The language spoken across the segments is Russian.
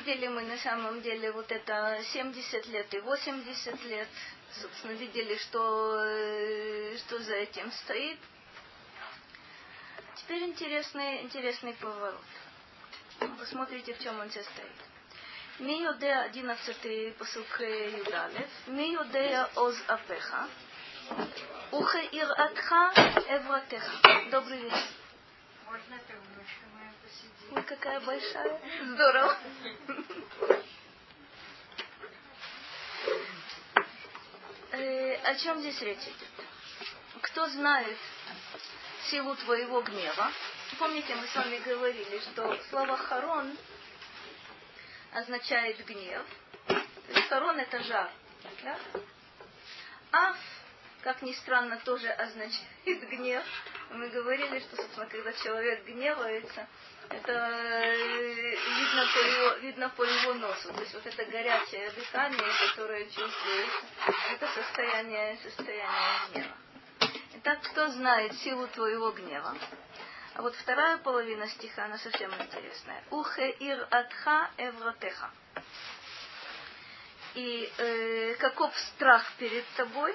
видели мы на самом деле вот это 70 лет и 80 лет. Собственно, видели, что, э, что за этим стоит. Теперь интересный, интересный поворот. Посмотрите, в чем он состоит. Миодея 11 посылка Юдалев. Миодея оз апеха. Ухе Ир иратха эвратеха. Добрый вечер. Можно это Ой, какая большая. Здорово. Э, о чем здесь речь идет? Кто знает силу твоего гнева? Помните, мы с вами говорили, что слово «харон» означает гнев. То есть «харон» — это жар. Да? Аф, как ни странно, тоже означает гнев. Мы говорили, что, собственно, когда человек гневается, это э, видно по его, видно по его носу. То есть вот это горячее дыхание, которое чувствуется, это состояние, состояние гнева. Итак, кто знает силу твоего гнева? А вот вторая половина стиха, она совсем интересная. Ухе ир атха эвротеха. И э, каков страх перед тобой,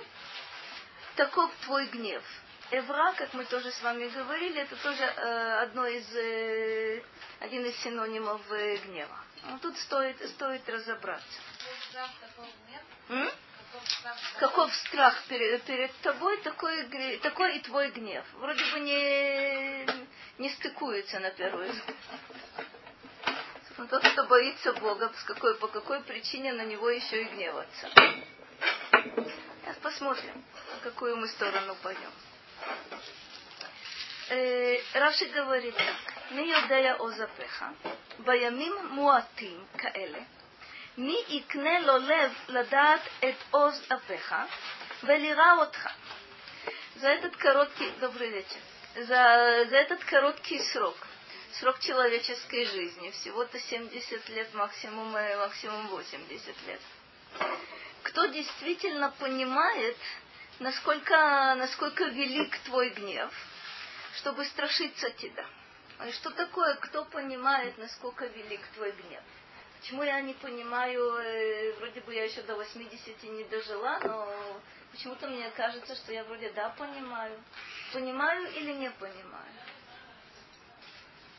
таков твой гнев. Эвра, как мы тоже с вами говорили, это тоже э, одно из, э, один из синонимов э, гнева. Но тут стоит, стоит разобраться. М? Каков страх перед, перед тобой, такой, такой и твой гнев. Вроде бы не, не стыкуется на первый взгляд. Но тот, кто боится Бога, с какой, по какой причине на него еще и гневаться. Сейчас посмотрим, в какую мы сторону пойдем Э, Раши говорит так. Ми יודע עוזבך, בימים מועטים כאלה, מי יקנה לו לב לדעת את עוז אפיך ולראה אותך. За этот короткий, добрый вечер, за, за этот короткий срок, срок человеческой жизни, всего-то 70 лет, максимум, максимум 80 лет. Кто действительно понимает, насколько, насколько велик твой гнев, чтобы страшиться тебя. И что такое, кто понимает, насколько велик твой гнев? Почему я не понимаю, э, вроде бы я еще до 80 не дожила, но почему-то мне кажется, что я вроде да понимаю. Понимаю или не понимаю?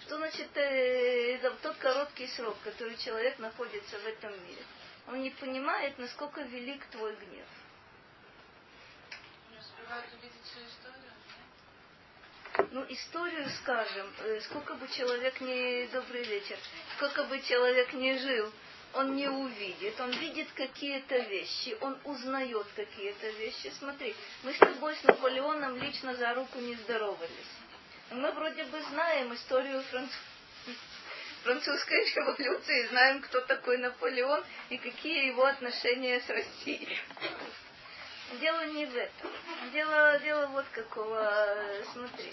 Что значит э, за тот короткий срок, который человек находится в этом мире? Он не понимает, насколько велик твой гнев Ну, историю скажем, э, сколько бы человек не... Добрый вечер. Сколько бы человек не жил, он не увидит. Он видит какие-то вещи, он узнает какие-то вещи. Смотри, мы с тобой с Наполеоном лично за руку не здоровались. Мы вроде бы знаем историю франц... французской революции, знаем, кто такой Наполеон и какие его отношения с Россией. Дело не в этом. Дело, дело вот какого. Смотри.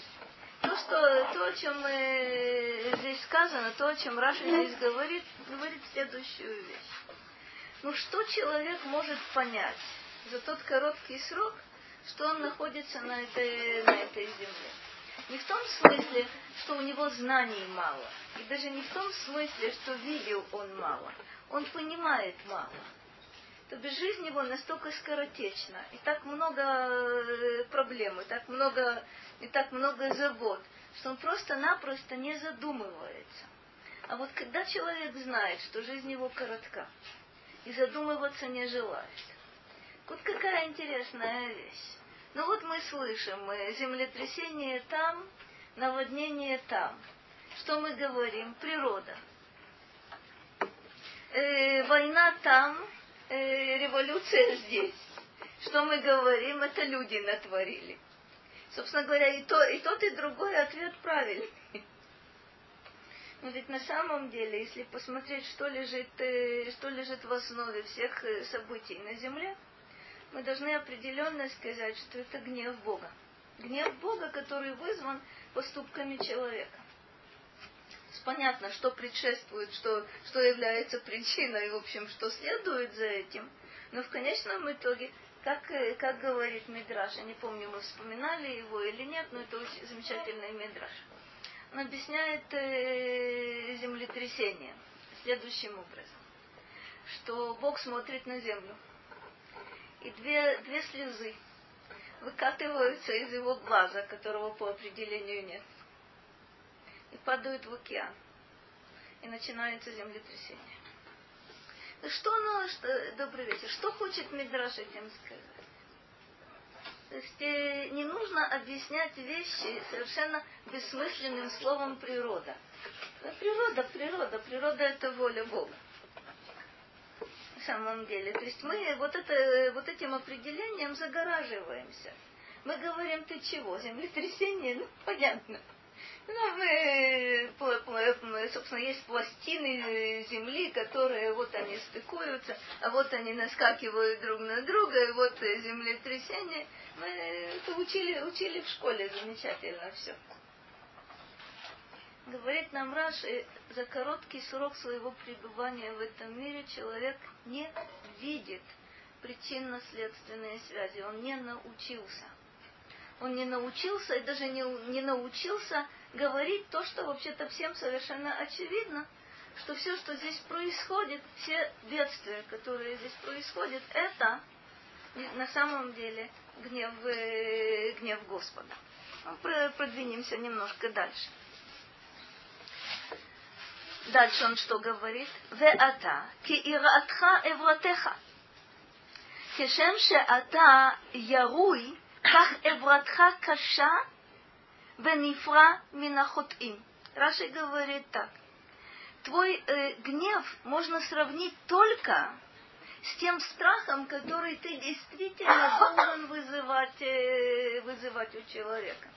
То, что, то, о чем мы, здесь сказано, то, о чем Раша здесь говорит, говорит следующую вещь. Ну, что человек может понять за тот короткий срок, что он находится на этой, на этой земле? Не в том смысле, что у него знаний мало, и даже не в том смысле, что видел он мало. Он понимает мало то без жизнь его настолько скоротечна, и так много э, проблем, и так много, и так много забот, что он просто-напросто не задумывается. А вот когда человек знает, что жизнь его коротка, и задумываться не желает, вот какая интересная вещь. Ну вот мы слышим, э, землетрясение там, наводнение там. Что мы говорим? Природа. Э, война там, э, революция здесь. Что мы говорим, это люди натворили. Собственно говоря, и, то, и тот, и другой ответ правильный. Но ведь на самом деле, если посмотреть, что лежит, э, что лежит в основе всех э, событий на Земле, мы должны определенно сказать, что это гнев Бога. Гнев Бога, который вызван поступками человека понятно, что предшествует, что, что является причиной, в общем, что следует за этим. Но в конечном итоге, как, э, как говорит Мидраш, я не помню, мы вспоминали его или нет, но это очень замечательный Мидраш. Он объясняет э, землетрясение следующим образом, что Бог смотрит на землю, и две, две слезы выкатываются из его глаза, которого по определению нет, и падают в океан, и начинается землетрясение. Что оно, что, добрый вечер, что хочет Мидраш этим сказать? То есть э, не нужно объяснять вещи совершенно бессмысленным словом природа. Природа, природа, природа это воля Бога. На самом деле. То есть мы вот, это, вот этим определением загораживаемся. Мы говорим, ты чего? Землетрясение? Ну, понятно. Ну, мы, собственно, есть пластины земли, которые вот они стыкуются, а вот они наскакивают друг на друга, и вот землетрясение. Мы это учили, учили в школе замечательно все. Говорит нам Раши, за короткий срок своего пребывания в этом мире человек не видит причинно-следственные связи, он не научился. Он не научился и даже не, не научился говорит то, что вообще-то всем совершенно очевидно, что все, что здесь происходит, все бедствия, которые здесь происходят, это на самом деле гнев, э, гнев Господа. Продвинемся немножко дальше. Дальше он что говорит? Веата, ки иратха эвратеха. Кешем шеата яруй, как эвратха каша Венифра минахотим. Раши говорит так. Твой э, гнев можно сравнить только с тем страхом, который ты действительно должен вызывать, э, вызывать у человека.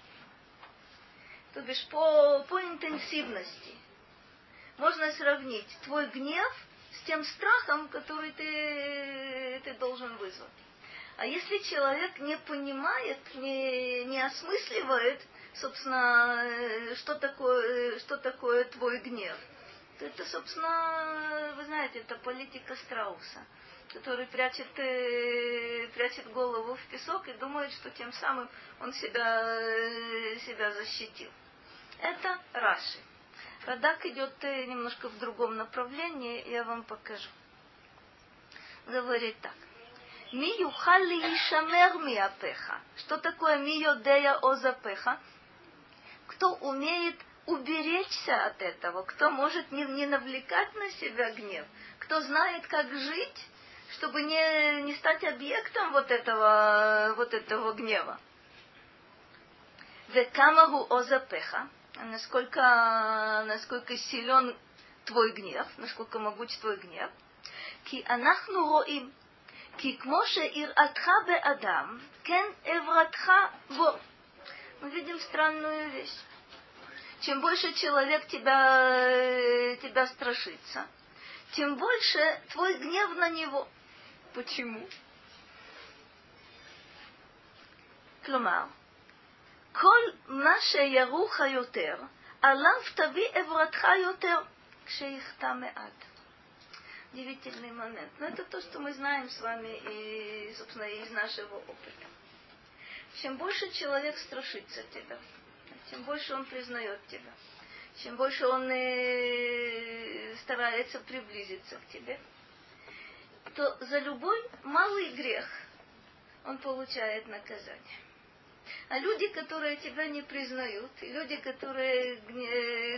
То бишь по, по интенсивности. Можно сравнить твой гнев с тем страхом, который ты, ты должен вызвать. А если человек не понимает, не, не осмысливает, собственно, что такое, что такое твой гнев, то это, собственно, вы знаете, это политика Страуса, который прячет, э, прячет голову в песок и думает, что тем самым он себя, э, себя защитил. Это Раши. Радак идет э, немножко в другом направлении, я вам покажу. Говорит так. Ми юхали ишамер миапеха. Что такое ми йодея? кто умеет уберечься от этого, кто может не, не навлекать на себя гнев, кто знает, как жить, чтобы не, не стать объектом вот этого, вот этого гнева. Векамагу озапеха, насколько, насколько силен твой гнев, насколько могуч твой гнев. Ки анахну роим, ки кмоше ир атха бе адам, кен эвратха во Мы видим странную вещь. Чем больше человек тебя, тебя страшится, тем больше твой гнев на него. Почему? כלומר, כל מה שירוך יותר, עליו תביא עברתך יותר, כשיחטא מעט удивительный момент. Но это то, что мы знаем с вами и, собственно, из нашего опыта. Чем больше человек страшится тебя, тем больше он признает тебя, чем больше он э, старается приблизиться к тебе, то за любой малый грех он получает наказание. А люди, которые тебя не признают, и люди, которые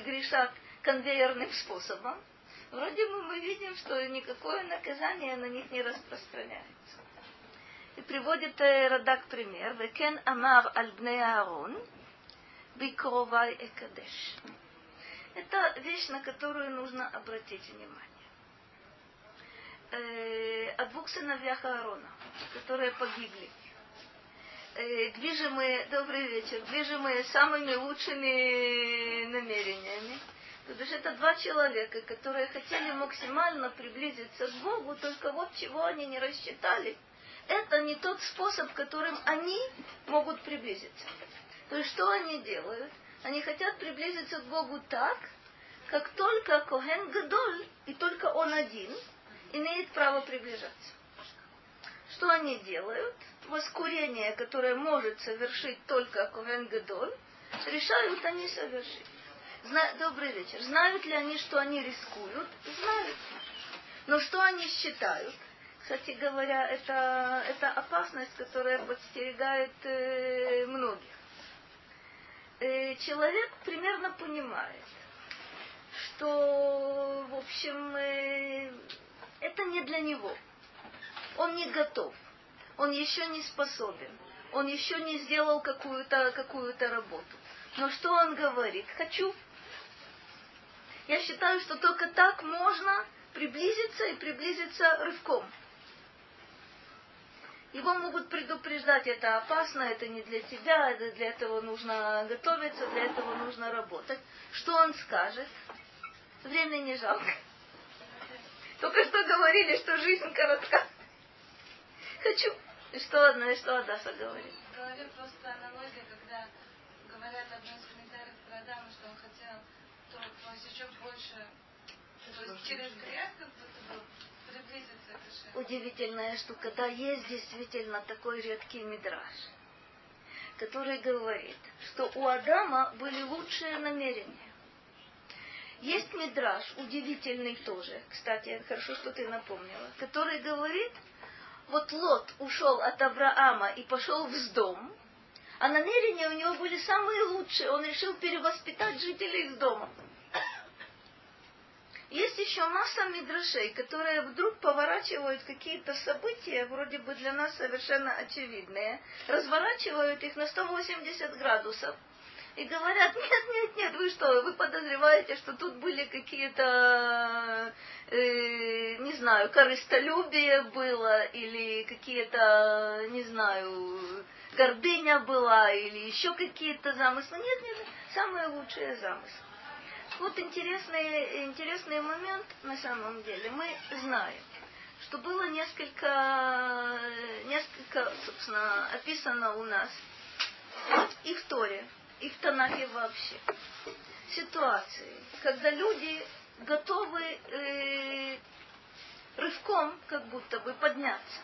грешат конвейерным способом, вроде бы мы видим, что никакое наказание на них не распространяется. И приводит э, Радак пример. Векен амар аль бней Аарон, бикровай экадеш. Это вещь, на которую нужно обратить внимание. Э, о двух сыновьях Аарона, которые погибли. Э, движимые, добрый вечер, движимые самыми лучшими намерениями, то есть это два человека, которые хотели максимально приблизиться к Богу, только вот чего они не рассчитали. Это не тот способ, которым они могут приблизиться. То есть что они делают? Они хотят приблизиться к Богу так, как только Коген Гадоль, и только он один, имеет право приближаться. Что они делают? Воскурение, которое может совершить только Коген Гадоль, решают они совершить. Зна... Добрый вечер. Знают ли они, что они рискуют? Знают. Но что они считают? Кстати говоря, это, это опасность, которая подстерегает э, многих. Э, человек примерно понимает, что, в общем, э, это не для него. Он не готов. Он еще не способен. Он еще не сделал какую-то какую работу. Но что он говорит? Хочу. Я считаю, что только так можно приблизиться и приблизиться рывком. Его могут предупреждать, это опасно, это не для тебя, для этого нужно готовиться, для этого нужно работать. Что он скажет? Время не жалко. Только что говорили, что жизнь коротка. Хочу. И что одна, и что Адаса говорит? В голове просто аналогия, когда говорят одно из комментариев про Адама, что он хотел то, то еще больше, то есть через грех как будто бы. Удивительная штука. Да, есть действительно такой редкий мидраж, который говорит, что у Адама были лучшие намерения. Есть мидраж, удивительный тоже, кстати, хорошо, что ты напомнила, который говорит, вот Лот ушел от Авраама и пошел в дом, а намерения у него были самые лучшие. Он решил перевоспитать жителей из дома. Есть еще масса мидрашей, которые вдруг поворачивают какие-то события, вроде бы для нас совершенно очевидные, разворачивают их на 180 градусов и говорят, нет, нет, нет, вы что, вы подозреваете, что тут были какие-то, э, не знаю, корыстолюбие было, или какие-то, не знаю, гордыня была, или еще какие-то замыслы. Нет, нет, самые лучшие замыслы. Вот интересный, интересный момент на самом деле. Мы знаем, что было несколько, несколько, собственно, описано у нас и в Торе, и в Танахе вообще. Ситуации, когда люди готовы э, рывком как будто бы подняться.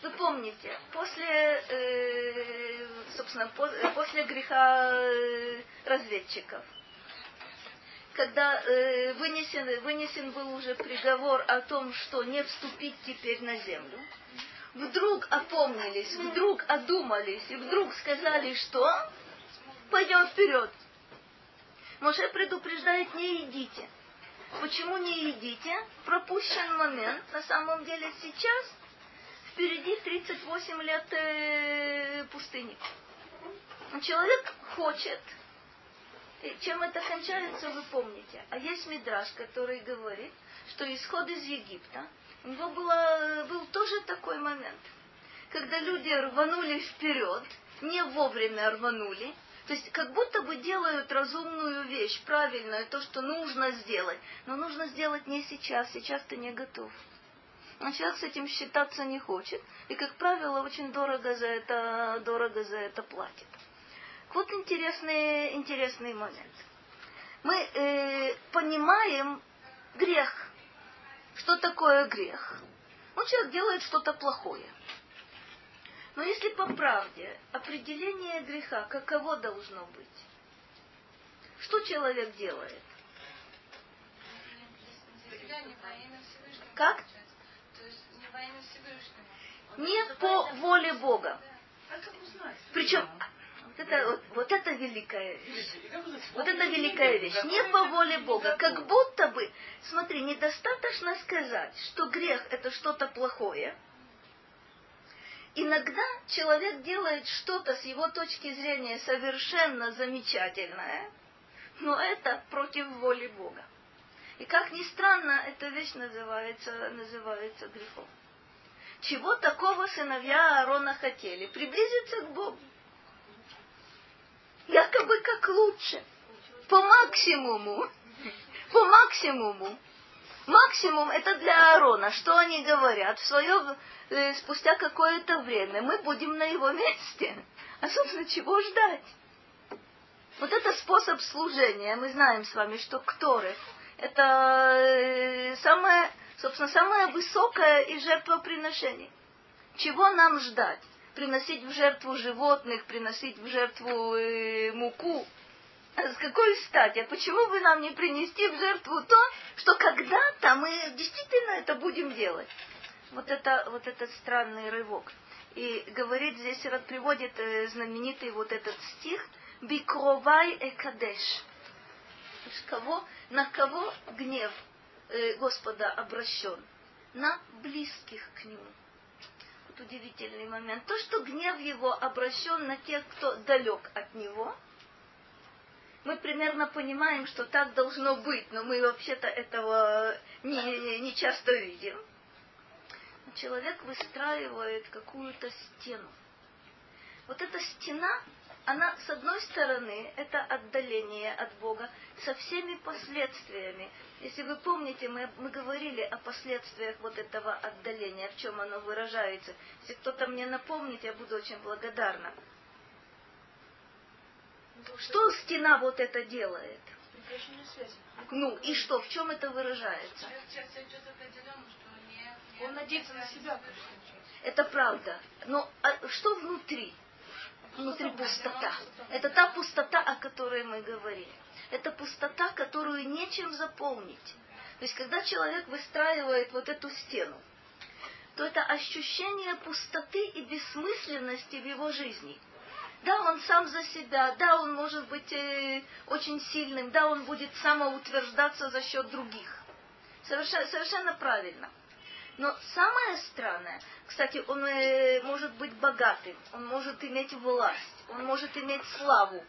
Вы помните, после, э, собственно, после греха э, разведчиков, когда э, вынесен, вынесен был уже приговор о том, что не вступить теперь на землю, вдруг опомнились, вдруг одумались и вдруг сказали, что пойдем вперед. Моше предупреждает, не идите. Почему не идите? Пропущен момент. На самом деле сейчас впереди 38 лет э, пустыни. Человек хочет. Чем это кончается, вы помните. А есть мидраж, который говорит, что исход из Египта у него было, был тоже такой момент, когда люди рванули вперед, не вовремя рванули, то есть как будто бы делают разумную вещь, правильную, то, что нужно сделать. Но нужно сделать не сейчас, сейчас ты не готов. А человек с этим считаться не хочет. И, как правило, очень дорого за это, дорого за это платит. Вот интересный, интересный момент. Мы э, понимаем грех. Что такое грех? Ну, человек делает что-то плохое. Но если по правде, определение греха каково должно быть? Что человек делает? Как? Не по воле Бога. Причем вот это, вот, вот это великая вещь. Вот это великая вещь. Не по воле Бога. Как будто бы, смотри, недостаточно сказать, что грех это что-то плохое. Иногда человек делает что-то с его точки зрения совершенно замечательное, но это против воли Бога. И как ни странно, эта вещь называется, называется грехом. Чего такого сыновья Аарона хотели? Приблизиться к Богу якобы как лучше. По максимуму. По максимуму. Максимум это для Аарона. Что они говорят? В свое, э, спустя какое-то время мы будем на его месте. А, собственно, чего ждать? Вот это способ служения. Мы знаем с вами, что Кторы – это э, самое, собственно, самое высокое из жертвоприношений. Чего нам ждать? Приносить в жертву животных, приносить в жертву э, муку. А с какой стати? А почему бы нам не принести в жертву то, что когда-то мы действительно это будем делать? Вот это вот этот странный рывок. И говорит здесь, приводит э, знаменитый вот этот стих «Бикровай экадеш». Кого, на кого гнев э, Господа обращен? На близких к Нему. Вот удивительный момент. То, что гнев Его обращен на тех, кто далек от Него, мы примерно понимаем, что так должно быть, но мы вообще-то этого не, не часто видим человек выстраивает какую-то стену. Вот эта стена, она, с одной стороны, это отдаление от Бога со всеми последствиями. Если вы помните, мы, мы говорили о последствиях вот этого отдаления, в чем оно выражается. Если кто-то мне напомнит, я буду очень благодарна. Что стена вот это делает? Ну и что, в чем это выражается? Он надеется на себя. Это правда. Но а что внутри? Внутри пустота. Это та пустота, о которой мы говорили. Это пустота, которую нечем заполнить. То есть, когда человек выстраивает вот эту стену, то это ощущение пустоты и бессмысленности в его жизни. Да, он сам за себя, да, он может быть э, очень сильным, да, он будет самоутверждаться за счет других. Совершенно, совершенно правильно. Но самое странное, кстати, он э, может быть богатым, он может иметь власть, он может иметь славу.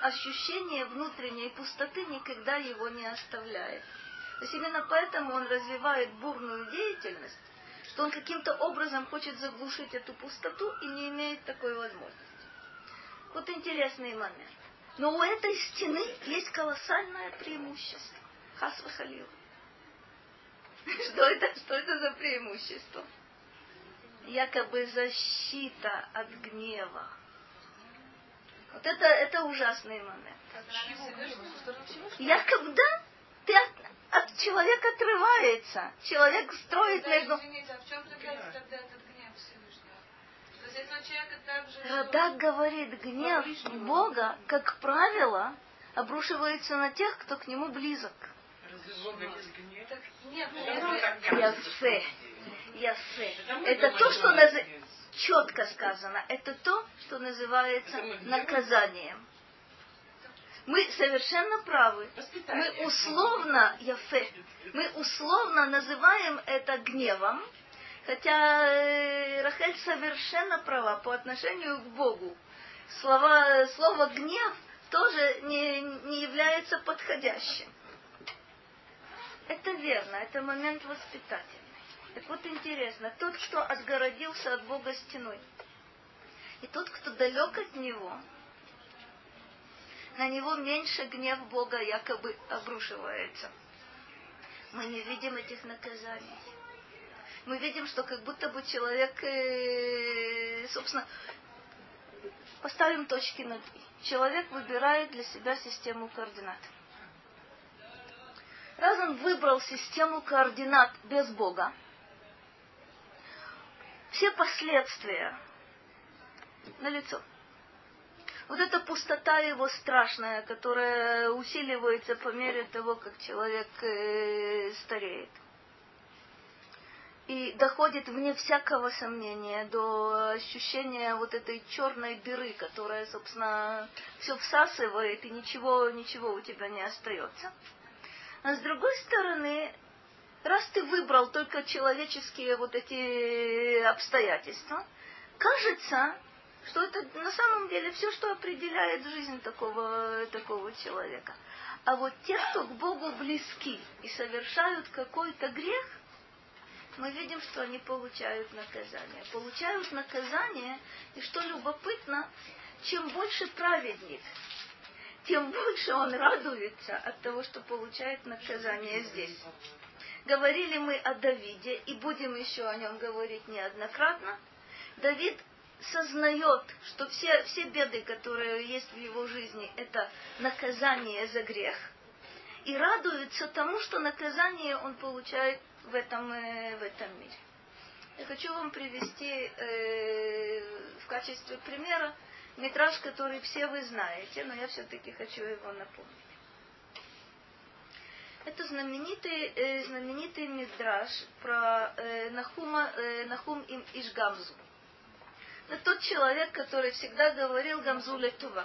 Ощущение внутренней пустоты никогда его не оставляет. То есть именно поэтому он развивает бурную деятельность, что он каким-то образом хочет заглушить эту пустоту и не имеет такой возможности. Вот интересный момент. Но у этой стены есть колоссальное преимущество. Хасва Халил. Что это, что это за преимущество? Якобы защита от гнева. Вот это, это ужасный момент. Якобы, да, ты от, от человека отрывается. Человек строит да, между... Извините, а в чем тогда этот гнев Всевышнего? Радак говорит, гнев Бога, как правило, обрушивается на тех, кто к нему близок. Яфе. Яфе. Это то, что наз... четко сказано. Это то, что называется наказанием. Мы совершенно правы. Мы условно, Яфе, мы условно называем это гневом, хотя э, Рахель совершенно права по отношению к Богу. Слова, слово гнев тоже не, не является подходящим. Это верно, это момент воспитательный. Так вот интересно, тот, кто отгородился от Бога стеной, и тот, кто далек от Него, на него меньше гнев Бога якобы обрушивается. Мы не видим этих наказаний. Мы видим, что как будто бы человек, э, собственно, поставим точки над «и». Человек выбирает для себя систему координат. Раз он выбрал систему координат без Бога, все последствия на лицо. Вот эта пустота его страшная, которая усиливается по мере того, как человек э, стареет. И доходит вне всякого сомнения до ощущения вот этой черной дыры, которая, собственно, все всасывает, и ничего, ничего у тебя не остается. А с другой стороны, раз ты выбрал только человеческие вот эти обстоятельства, кажется, что это на самом деле все, что определяет жизнь такого, такого человека. А вот те, кто к Богу близки и совершают какой-то грех, мы видим, что они получают наказание. Получают наказание, и что любопытно, чем больше праведник, тем больше он радуется от того, что получает наказание здесь. Говорили мы о Давиде, и будем еще о нем говорить неоднократно. Давид сознает, что все, все беды, которые есть в его жизни, это наказание за грех. И радуется тому, что наказание он получает в этом, э, в этом мире. Я хочу вам привести э, в качестве примера Митраж, который все вы знаете, но я все-таки хочу его напомнить. Это знаменитый, э, знаменитый мидраж про э, Нахума, э, Нахум им Ишгамзу. Это тот человек, который всегда говорил Гамзу Летува.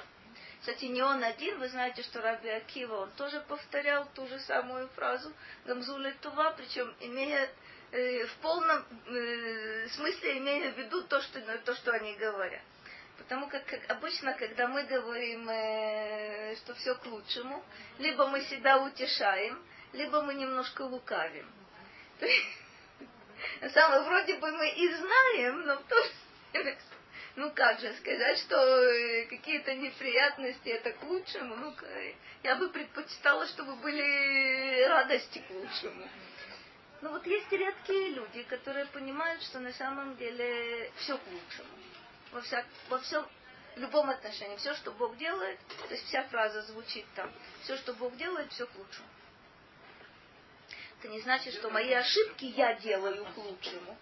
Кстати, не он один, вы знаете, что Раби Акива, он тоже повторял ту же самую фразу Гамзу Летува, причем имея э, в полном э, смысле имея в виду то, что, то, что они говорят. Потому как, как обычно, когда мы говорим, э, что все к лучшему, либо мы себя утешаем, либо мы немножко лукавим. То самом вроде бы мы и знаем, но в то же ну как же сказать, что э, какие-то неприятности это к лучшему, ну я бы предпочитала, чтобы были радости к лучшему. Но вот есть редкие люди, которые понимают, что на самом деле все к лучшему. Во, вся, во всем, любом отношении. Все, что Бог делает, то есть вся фраза звучит там, все, что Бог делает, все к лучшему. Это не значит, что мои ошибки я делаю к лучшему.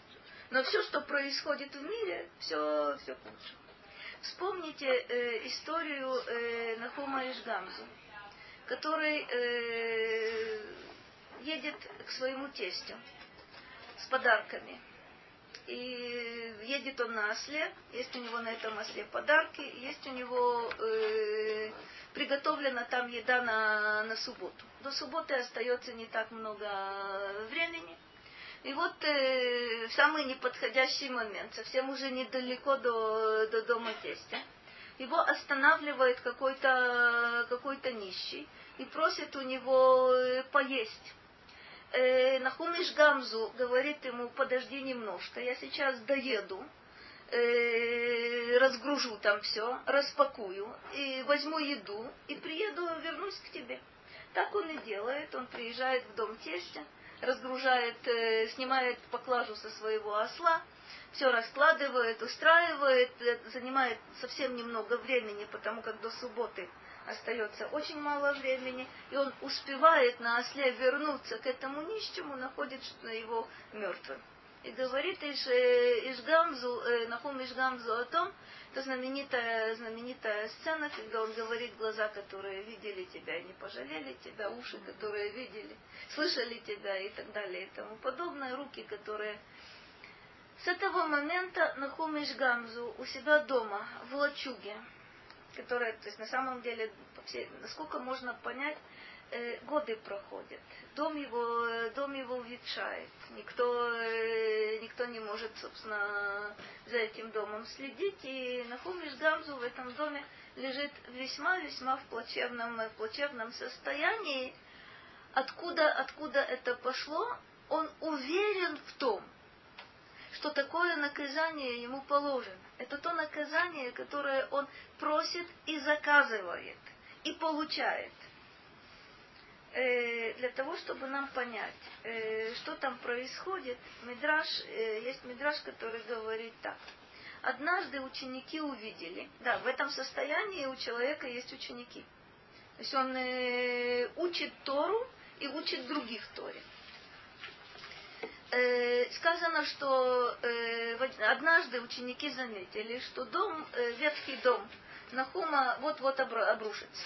Но все, что происходит в мире, все, все к лучшему. Вспомните э, историю э, Нахума Ишгамзу, который э, едет к своему тестю с подарками. И едет он на осле, есть у него на этом осле подарки, есть у него э, приготовлена там еда на, на субботу. До субботы остается не так много времени. И вот э, в самый неподходящий момент, совсем уже недалеко до, до дома тестя, его останавливает какой-то какой нищий и просит у него э, поесть. Э, Нахумиш Гамзу говорит ему, подожди немножко, я сейчас доеду, э, разгружу там все, распакую, и возьму еду, и приеду, вернусь к тебе. Так он и делает, он приезжает в дом тестя, разгружает, э, снимает поклажу со своего осла, все раскладывает, устраивает, э, занимает совсем немного времени, потому как до субботы остается очень мало времени, и он успевает на осле вернуться к этому нищему, находит его мертвым. И говорит Иш, э, Ишгамзу, э, Нахум Ишгамзу о том, это знаменитая, знаменитая сцена, когда он говорит глаза, которые видели тебя не пожалели тебя, уши, которые видели, слышали тебя и так далее и тому подобное, руки, которые... С этого момента Нахум Ишгамзу у себя дома, в лачуге, которая, то есть на самом деле, насколько можно понять, э, годы проходят. Дом его, э, дом его ветшает. Никто, э, никто не может, собственно, за этим домом следить. И Нахумиш Гамзу в этом доме лежит весьма-весьма в плачевном, в плачевном состоянии. Откуда, откуда это пошло? Он уверен в том, что такое наказание ему положено. Это то наказание, которое он просит и заказывает, и получает э, для того, чтобы нам понять, э, что там происходит, мидраж, э, есть мидраж, который говорит так. Однажды ученики увидели, да, в этом состоянии у человека есть ученики. То есть он э, учит Тору и учит других Торе. Э, сказано, что э, однажды ученики заметили, что дом, э, ветхий дом Нахума вот-вот обрушится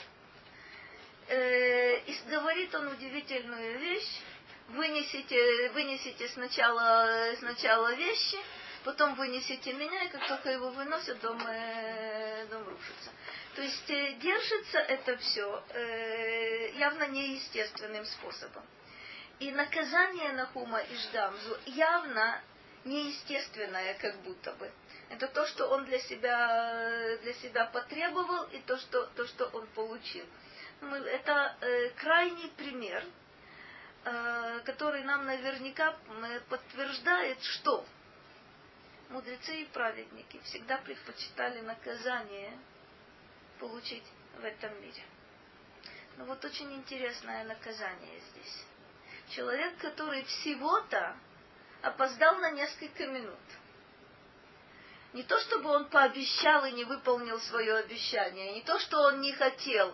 и говорит он удивительную вещь. Вынесите, вынесите сначала, сначала вещи, потом вынесите меня, и как только его выносят, дом, дом рушится. То есть держится это все явно неестественным способом. И наказание Нахума и Ждамзу явно неестественное, как будто бы. Это то, что он для себя, для себя потребовал, и то, что, то, что он получил это э, крайний пример, э, который нам наверняка подтверждает, что мудрецы и праведники всегда предпочитали наказание получить в этом мире. Но вот очень интересное наказание здесь. Человек, который всего-то опоздал на несколько минут. Не то, чтобы он пообещал и не выполнил свое обещание, не то, что он не хотел,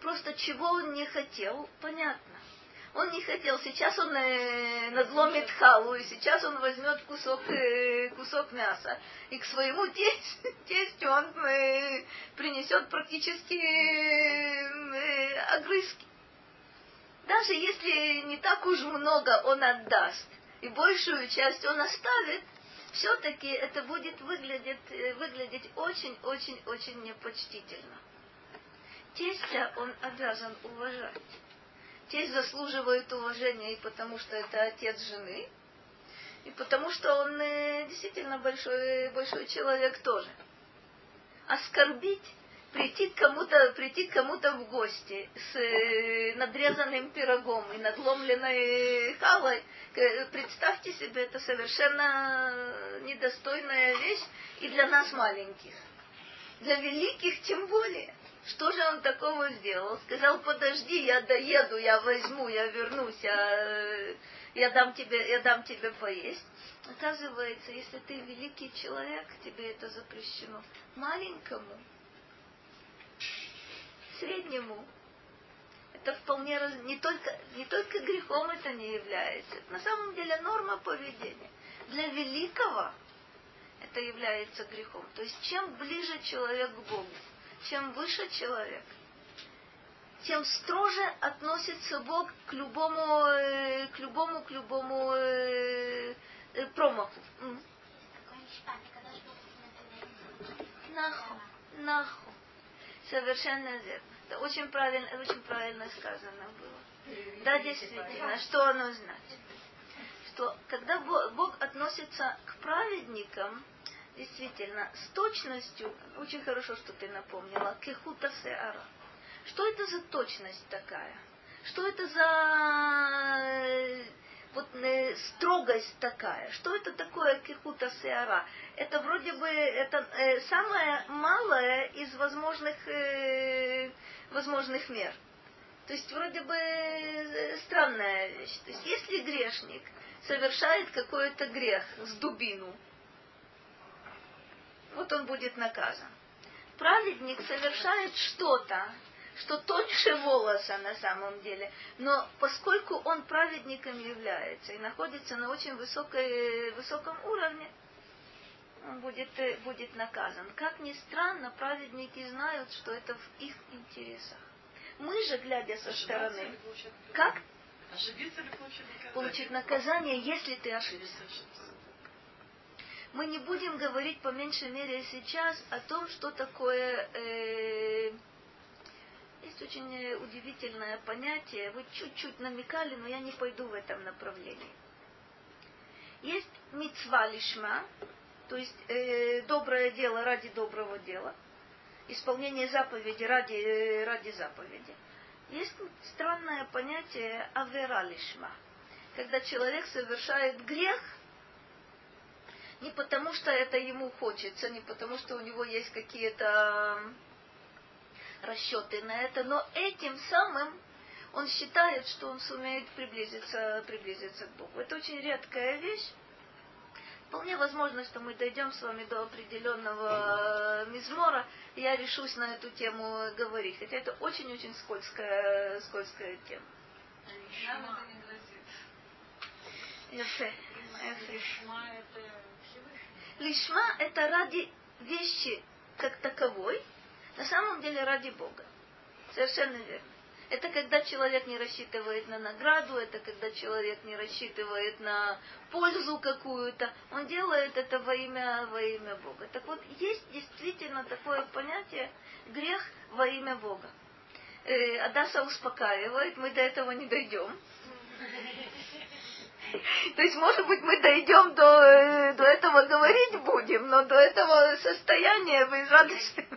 Просто чего он не хотел, понятно. Он не хотел, сейчас он э, надломит халу, и сейчас он возьмет кусок, э, кусок мяса, и к своему тестю, он э, принесет практически огрызки. Даже если не так уж много он отдаст, и большую часть он оставит, все-таки это будет выглядеть, э, выглядеть очень-очень-очень непочтительно. Тестя он обязан уважать. Тесть заслуживает уважения и потому, что это отец жены, и потому, что он э, действительно большой, большой человек тоже. Оскорбить прийти к кому-то, прийти к кому-то в гости с э, надрезанным пирогом и надломленной халой, представьте себе, это совершенно недостойная вещь и для нас маленьких. Для великих тем более. Что же он такого сделал? Сказал, подожди, я доеду, я возьму, я вернусь, я, я, дам, тебе, я дам тебе поесть. Оказывается, если ты великий человек, тебе это запрещено. Маленькому среднему. Это вполне раз... не только, не только грехом это не является. На самом деле норма поведения. Для великого это является грехом. То есть чем ближе человек к Богу, чем выше человек, тем строже относится Бог к любому, э, к любому, к любому э, э, промаху. Наху, наху. Совершенно верно. Это очень правильно, очень правильно сказано было. Да, действительно, что оно значит? Что когда Бог относится к праведникам, действительно, с точностью, очень хорошо, что ты напомнила, кехута сеара. Что это за точность такая? Что это за вот э, строгость такая. Что это такое кихута сеара? Это вроде бы это э, самое малое из возможных, э, возможных мер. То есть вроде бы э, странная вещь. То есть если грешник совершает какой-то грех с дубину, вот он будет наказан. Праведник совершает что-то, что тоньше волоса на самом деле. Но поскольку он праведником является и находится на очень высокой, высоком уровне, он будет, будет наказан. Как ни странно, праведники знают, что это в их интересах. Мы же, глядя со стороны, как? Ошибиться или получить наказание? Получить наказание, если ты ошибся. Мы не будем говорить, по меньшей мере, сейчас о том, что такое э, есть очень э, удивительное понятие, вы чуть-чуть намекали, но я не пойду в этом направлении. Есть мицва лишма, то есть э, доброе дело ради доброго дела, исполнение заповеди ради, э, ради заповеди. Есть странное понятие авера лишма, когда человек совершает грех не потому, что это ему хочется, не потому, что у него есть какие-то расчеты на это, но этим самым он считает, что он сумеет приблизиться, приблизиться к Богу. Это очень редкая вещь. Вполне возможно, что мы дойдем с вами до определенного мизмора, и я решусь на эту тему говорить. Хотя это очень-очень скользкая, скользкая тема. Нам это не грозит. Лишма это ради вещи как таковой, на самом деле ради Бога. Совершенно верно. Это когда человек не рассчитывает на награду, это когда человек не рассчитывает на пользу какую-то. Он делает это во имя, во имя Бога. Так вот, есть действительно такое понятие грех во имя Бога. Э, Адаса успокаивает, мы до этого не дойдем. То есть, может быть, мы дойдем до, э, до этого говорить будем, но до этого состояния вы радости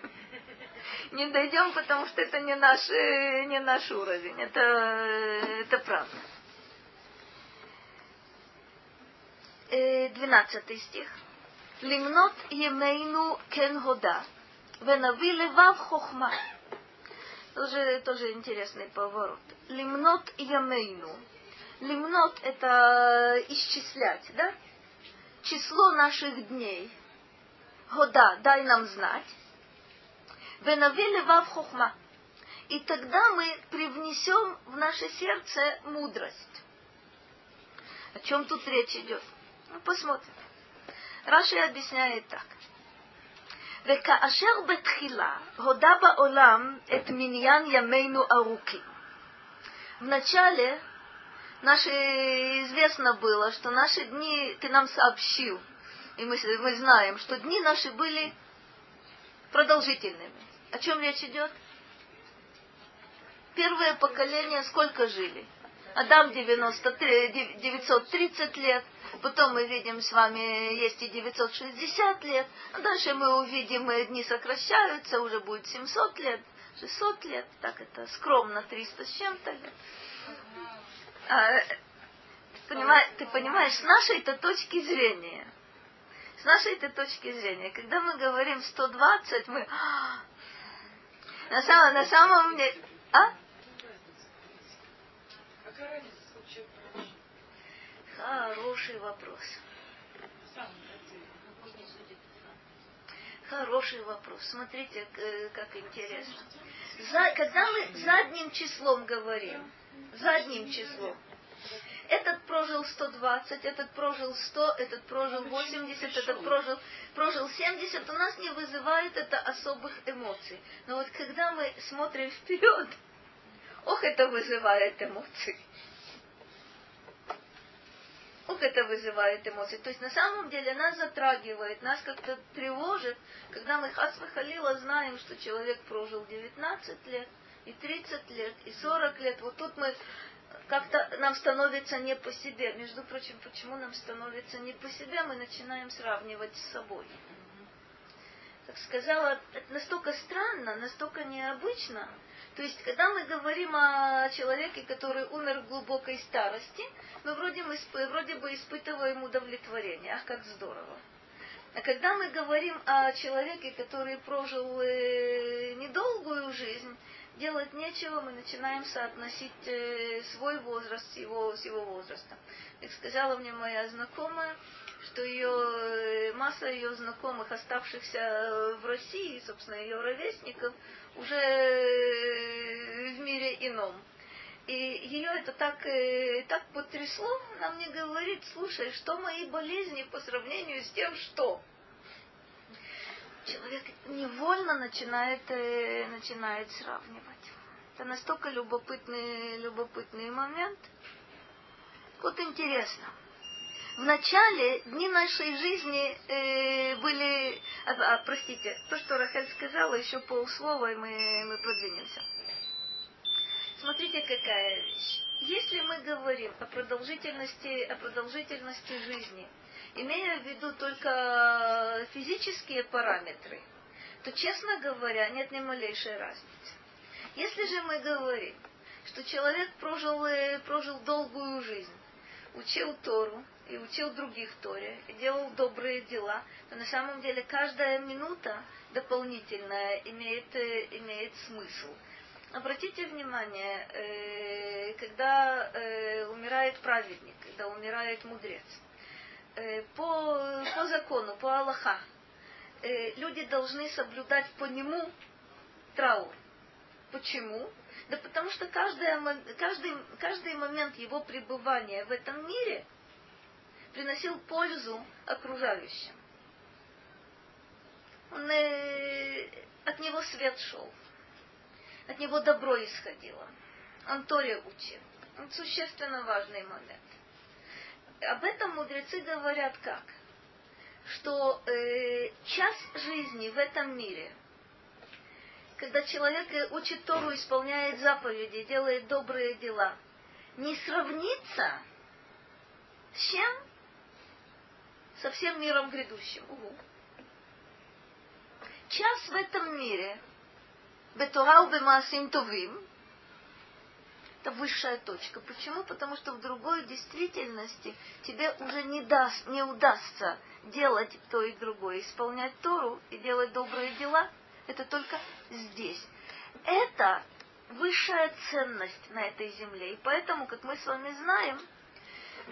не дойдем, потому что это не наш, э, не наш уровень. Это, это правда. Э, двенадцатый стих. Лимнот емейну кен хода. Венави левав хохма. Тоже, тоже интересный поворот. Лимнот емейну. Лимнот это исчислять, да? Число наших дней. Года, дай нам знать. Венави левав хохма. и тогда мы привнесем в наше сердце мудрость. О чем тут речь идет? Ну, посмотрим. Раши объясняет так. וכאשר בתחילה הודה בעולם את מניין ימינו ארוכים. Вначале наше известно было, что наши дни ты нам сообщил, и мы, мы знаем, что дни наши были продолжительными. О чем речь идет? Первое поколение сколько жили? Адам 93, 930 лет, потом мы видим с вами есть и 960 лет, а дальше мы увидим, дни сокращаются, уже будет 700 лет, 600 лет, так это скромно, 300 с чем-то лет. А, ты, понимаешь, ты понимаешь, с нашей-то точки зрения, с нашей-то точки зрения, когда мы говорим 120, мы на самом, на самом деле, а? Хороший вопрос. Хороший вопрос. Смотрите, как интересно. За, когда мы задним числом говорим, задним числом, этот прожил 120, этот прожил 100, этот прожил 80, этот прожил, прожил 70, у нас не вызывает это особых эмоций. Но вот когда мы смотрим вперед, ох, это вызывает эмоции. Ох, это вызывает эмоции. То есть на самом деле нас затрагивает, нас как-то тревожит, когда мы хас халила знаем, что человек прожил 19 лет, и 30 лет, и 40 лет. Вот тут мы как-то нам становится не по себе. Между прочим, почему нам становится не по себе, мы начинаем сравнивать с собой. Как сказала, это настолько странно, настолько необычно, то есть, когда мы говорим о человеке, который умер в глубокой старости, мы вроде, мы, вроде бы испытываем удовлетворение. Ах, как здорово. А когда мы говорим о человеке, который прожил э, недолгую жизнь, делать нечего, мы начинаем соотносить э, свой возраст с его, с его возрастом. Как сказала мне моя знакомая, что ее э, масса ее знакомых, оставшихся в России, собственно, ее ровесников, уже в мире ином. И ее это так, э, так потрясло, она мне говорит, слушай, что мои болезни по сравнению с тем, что человек невольно начинает, э, начинает сравнивать. Это настолько любопытный, любопытный момент. Вот интересно в начале дни нашей жизни э, были... А, а, простите, то, что Рахель сказала, еще полслова, и мы, мы продвинемся. Смотрите, какая вещь. Если мы говорим о продолжительности, о продолжительности жизни, имея в виду только физические параметры, то, честно говоря, нет ни малейшей разницы. Если же мы говорим, что человек прожил, э, прожил долгую жизнь, учил Тору, и учил других Торе, и делал добрые дела, то на самом деле каждая минута дополнительная имеет, э, имеет смысл. Обратите внимание, э, когда умирает праведник, когда умирает мудрец, по, по закону, по Аллаха, люди должны соблюдать по нему траур. Почему? Да потому что каждый, каждый, каждый момент его пребывания в этом мире – приносил пользу окружающим. Он, э, от него свет шел, от него добро исходило. Он Торе учил. Он существенно важный момент. Об этом мудрецы говорят как? Что э, час жизни в этом мире, когда человек учит Тору, исполняет заповеди, делает добрые дела, не сравнится с чем? со всем миром грядущим. Угу. Час в этом мире, Бетура Бемасим Товим, это высшая точка. Почему? Потому что в другой действительности тебе уже не, даст, не удастся делать то и другое, исполнять Тору и делать добрые дела. Это только здесь. Это высшая ценность на этой земле. И поэтому, как мы с вами знаем,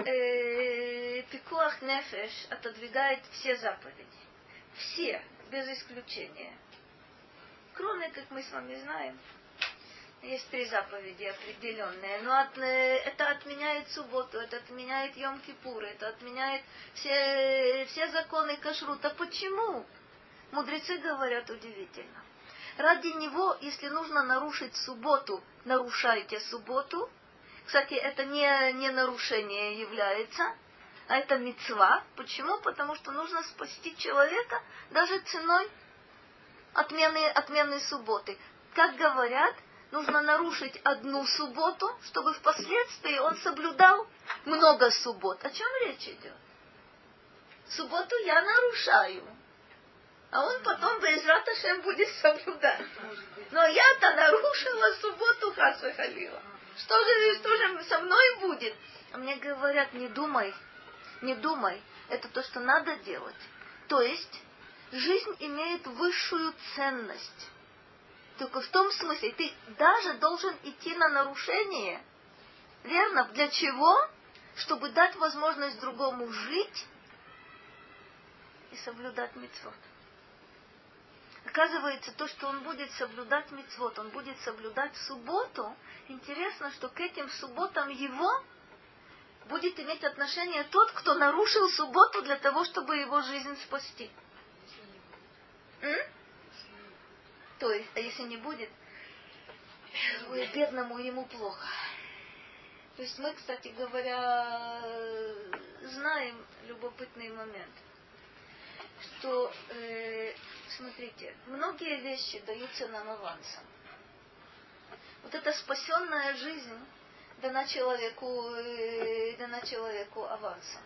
э, пикуах нефеш отодвигает все заповеди. Все, без исключения. Кроме, как мы с вами знаем, Есть три заповеди определенные. Но от, э, это отменяет субботу, это отменяет Йом-Кипур, это отменяет все, все законы кашрута. Почему? Мудрецы говорят удивительно. Ради него, если нужно нарушить субботу, нарушайте субботу. Кстати, это не, не нарушение является, а это мецва. Почему? Потому что нужно спасти человека даже ценой отмены, отмены субботы. Как говорят, нужно нарушить одну субботу, чтобы впоследствии он соблюдал много суббот. О чем речь идет? Субботу я нарушаю, а он потом Безрат Ашем будет соблюдать. Но я-то нарушила субботу Хаса Халила. Что же, что же со мной будет? А мне говорят, не думай, не думай. Это то, что надо делать. То есть, жизнь имеет высшую ценность. Только в том смысле, ты даже должен идти на нарушение. Верно? Для чего? Чтобы дать возможность другому жить и соблюдать мецвод. Оказывается, то, что он будет соблюдать мецвод, он будет соблюдать субботу, интересно, что к этим субботам его будет иметь отношение тот, кто нарушил субботу для того, чтобы его жизнь спасти. М? То есть, а если не будет, ой, бедному ему плохо. То есть мы, кстати говоря, знаем любопытный момент, что, э, смотрите, многие вещи даются нам авансом. Вот эта спасенная жизнь дана человеку, э, дана человеку авансом.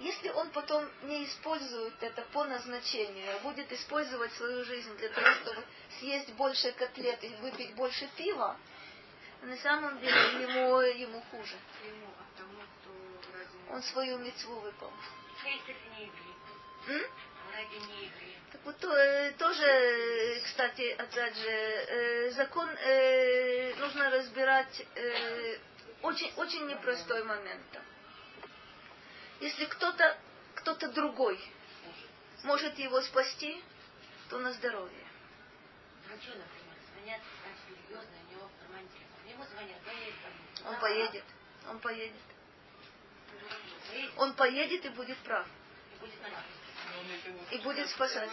Если он потом не использует это по назначению, а будет использовать свою жизнь для того, чтобы съесть больше котлет и выпить больше пива, на самом деле ему, ему хуже. Он свою мецву выполнил. Так вот, э, тоже, кстати, опять же, э, закон э, нужно разбирать очень, очень непростой момент. Если кто-то кто-то другой может его спасти, то на здоровье. Врачу, например, звонят так серьезно, у него нормальный телефон. Ему звонят, поедет. Он поедет. Он поедет. Он поедет и будет прав. И будет И будет спасать.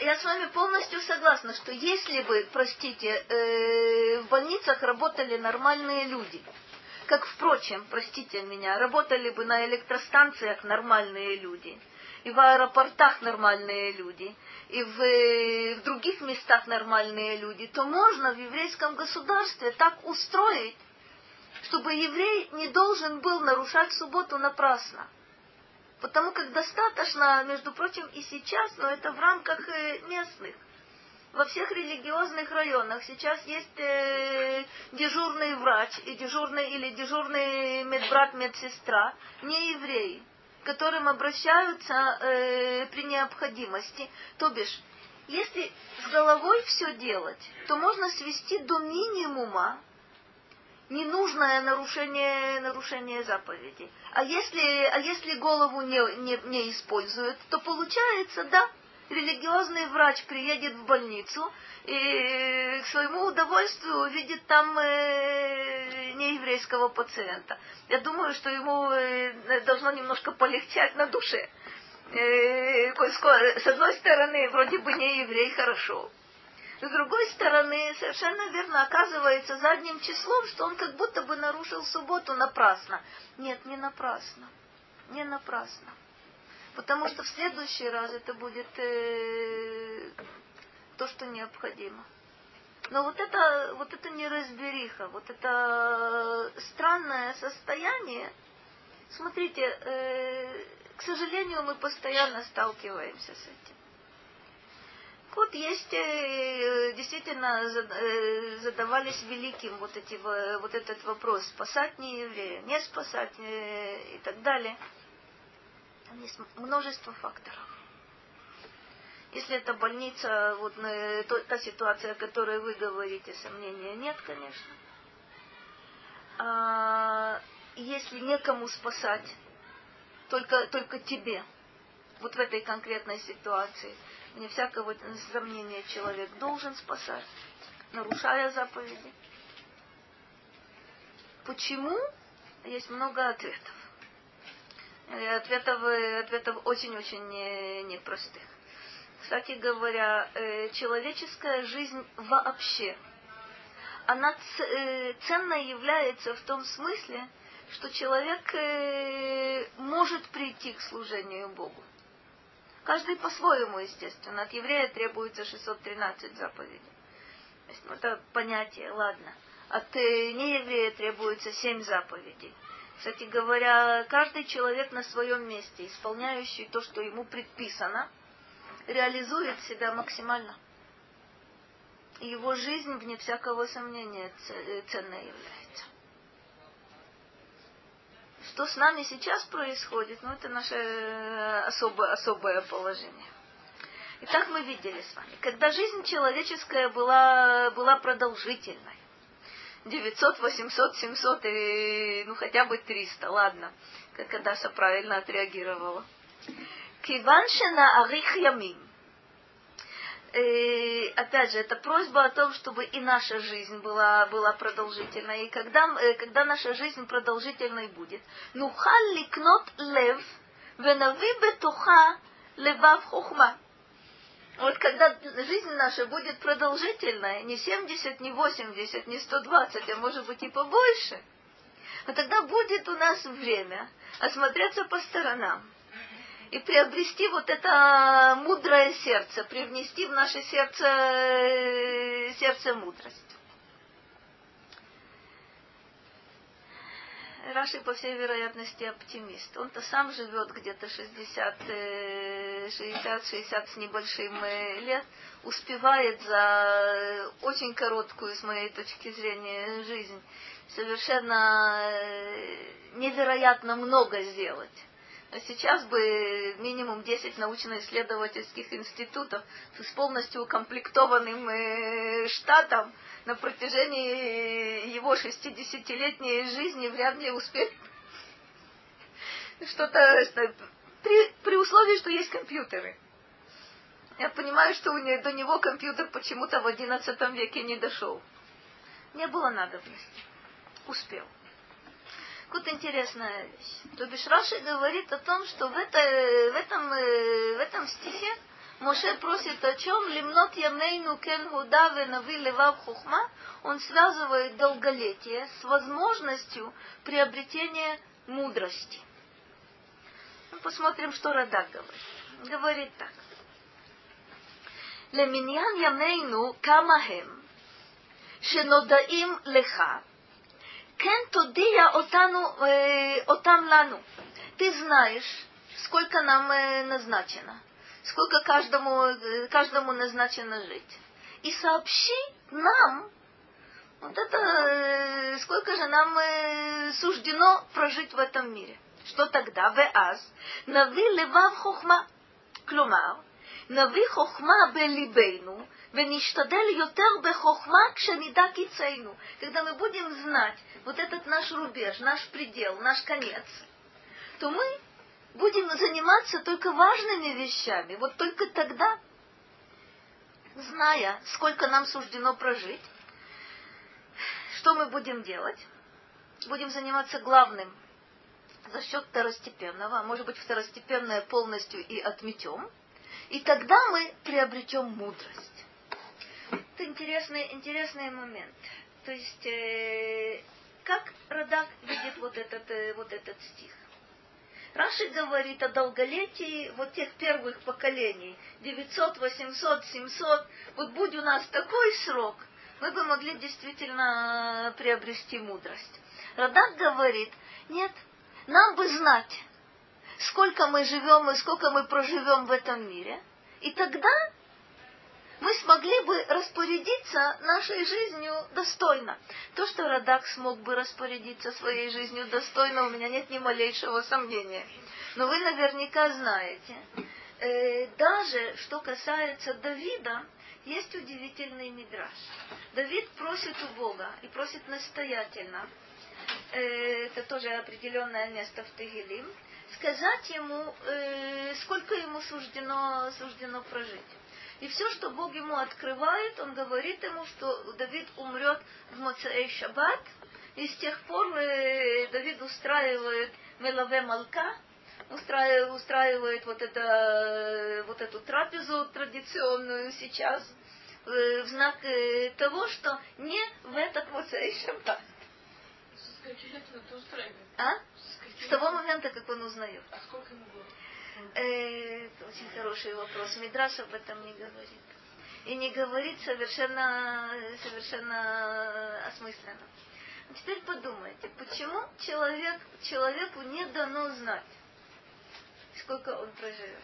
Я с вами полностью согласна, что если бы, простите, э, в больницах работали нормальные люди, как, впрочем, простите меня, работали бы на электростанциях нормальные люди, и в аэропортах нормальные люди, и в, э, в других местах нормальные люди, то можно в еврейском государстве так устроить, чтобы еврей не должен был нарушать субботу напрасно. Потому как достаточно, между прочим, и сейчас, но это в рамках э, местных во всех религиозных районах сейчас есть э, дежурный врач и дежурный или дежурный медбрат, медсестра, не евреи, к которым обращаются э, при необходимости. То бишь, если с головой все делать, то можно свести до минимума ненужное нарушение, нарушение заповедей. А если, а если голову не, не, не используют, то получается, да, религиозный врач приедет в больницу и к своему удовольствию увидит там э, нееврейского пациента. Я думаю, что ему э, должно немножко полегчать на душе. Э, с одной стороны, вроде бы не еврей, хорошо. С другой стороны, совершенно верно оказывается задним числом, что он как будто бы нарушил субботу напрасно. Нет, не напрасно. Не напрасно. Потому что в следующий раз это будет э, то, что необходимо. Но вот это, вот это неразбериха, вот это странное состояние, смотрите, э, к сожалению, мы постоянно сталкиваемся с этим. Вот есть, э, действительно, э, задавались великим вот, эти, вот этот вопрос, спасать не еврея, не спасать э, и так далее. Там есть множество факторов. Если это больница, вот то, та ситуация, о которой вы говорите, сомнения нет, конечно. А, если некому спасать, только, только тебе, вот в этой конкретной ситуации, Вне всякого сомнения человек должен спасать, нарушая заповеди. Почему? Есть много ответов. Ответов, ответов очень-очень непростых. Кстати говоря, э, человеческая жизнь вообще, она э, ценной является в том смысле, что человек э, может прийти к служению Богу. Каждый по-своему, естественно. От еврея требуется 613 заповедей. Ну, это понятие, ладно. От нееврея требуется 7 заповедей. Кстати говоря, каждый человек на своем месте, исполняющий то, что ему предписано, реализует себя максимально. И его жизнь, вне всякого сомнения, ценной является. Что с нами сейчас происходит, ну, это наше э, особое, особое положение. Итак, мы видели с вами, когда жизнь человеческая была, была продолжительной, 900, 800, 700 и ну хотя бы 300, ладно, как Адаса правильно отреагировала. Киваншина арих ямим. И, опять же, это просьба о том, чтобы и наша жизнь была, была продолжительной. И когда, э, когда наша жизнь продолжительной будет, ну ликнот лев, венави бетуха левав хухма. Вот когда жизнь наша будет продолжительная, не 70, не 80, не 120, а может быть и побольше, а тогда будет у нас время осмотреться по сторонам и приобрести вот это мудрое сердце, привнести в наше сердце, э, сердце мудрость. Раши, по всей вероятности, оптимист. Он-то сам живет где-то 60, 60, 60 с небольшим э, лет, успевает за очень короткую, с моей точки зрения, жизнь совершенно э, невероятно много сделать. Сейчас бы минимум 10 научно-исследовательских институтов с полностью укомплектованным э, штатом на протяжении его 60-летней жизни вряд ли успеет что-то, что, при, при условии, что есть компьютеры. Я понимаю, что у него, до него компьютер почему-то в XI веке не дошел. Не было надобности. Успел Вот интересная вещь. То бишь Раши говорит о том, что в, это, в, этом, э, в этом стихе Моше просит о чем? Лимнот ямейну кен худа венави левав хухма. Он связывает долголетие с возможностью приобретения мудрости. Ну, посмотрим, что Радак говорит. Говорит так. Леминьян ямейну камахем, שנודעים לך, кен тодия отану, э, отам лану. Ты знаешь, сколько нам э, назначено, сколько каждому, э, каждому назначено жить. И сообщи нам, вот это, э, сколько же нам э, суждено прожить в этом мире. Что тогда? Вы Веаз. Нави левав хохма. Клюмар. нави хохма белибейну, ונשתדל יותר בחוכמה כשנדע קיצנו. Когда мы будем знать вот этот наш рубеж, наш предел, наш конец, то мы будем заниматься только важными вещами. Вот только тогда, зная, сколько нам суждено прожить, что мы будем делать? Будем заниматься главным за счет второстепенного, а может быть второстепенное полностью и отметем, и тогда мы приобретем мудрость. Это интересный, интересный момент. То есть э, как Радак видит вот этот, э, вот этот стих? Раши говорит о долголетии вот тех первых поколений, 900, 800, 700. Вот будь у нас такой срок, мы бы могли действительно приобрести мудрость. Радак говорит, нет, нам бы знать, сколько мы живем и сколько мы проживем в этом мире. И тогда мы смогли бы распорядиться нашей жизнью достойно. То, что Радак смог бы распорядиться своей жизнью достойно, у меня нет ни малейшего сомнения. Но вы наверняка знаете, э, даже что касается Давида, есть удивительный мидраж. Давид просит у Бога и просит настоятельно, э, это тоже определенное место в Тегелим, сказать ему, э, сколько ему суждено, суждено прожить. И все, что Бог ему открывает, он говорит ему, что Давид умрет в Моцеэй Шаббат. И с тех пор э, Давид устраивает Мелаве Малка, устраивает, устраивает вот, это, э, вот эту трапезу традиционную сейчас, э, в знак того, что не в этот Моцеэй Шаббат. А? С того момента, как он узнает. А сколько ему было? Э, это очень хороший вопрос. Мидраш об этом не говорит. И не говорит совершенно, совершенно осмысленно. Теперь подумайте, почему человек, человеку не дано знать, сколько он проживет?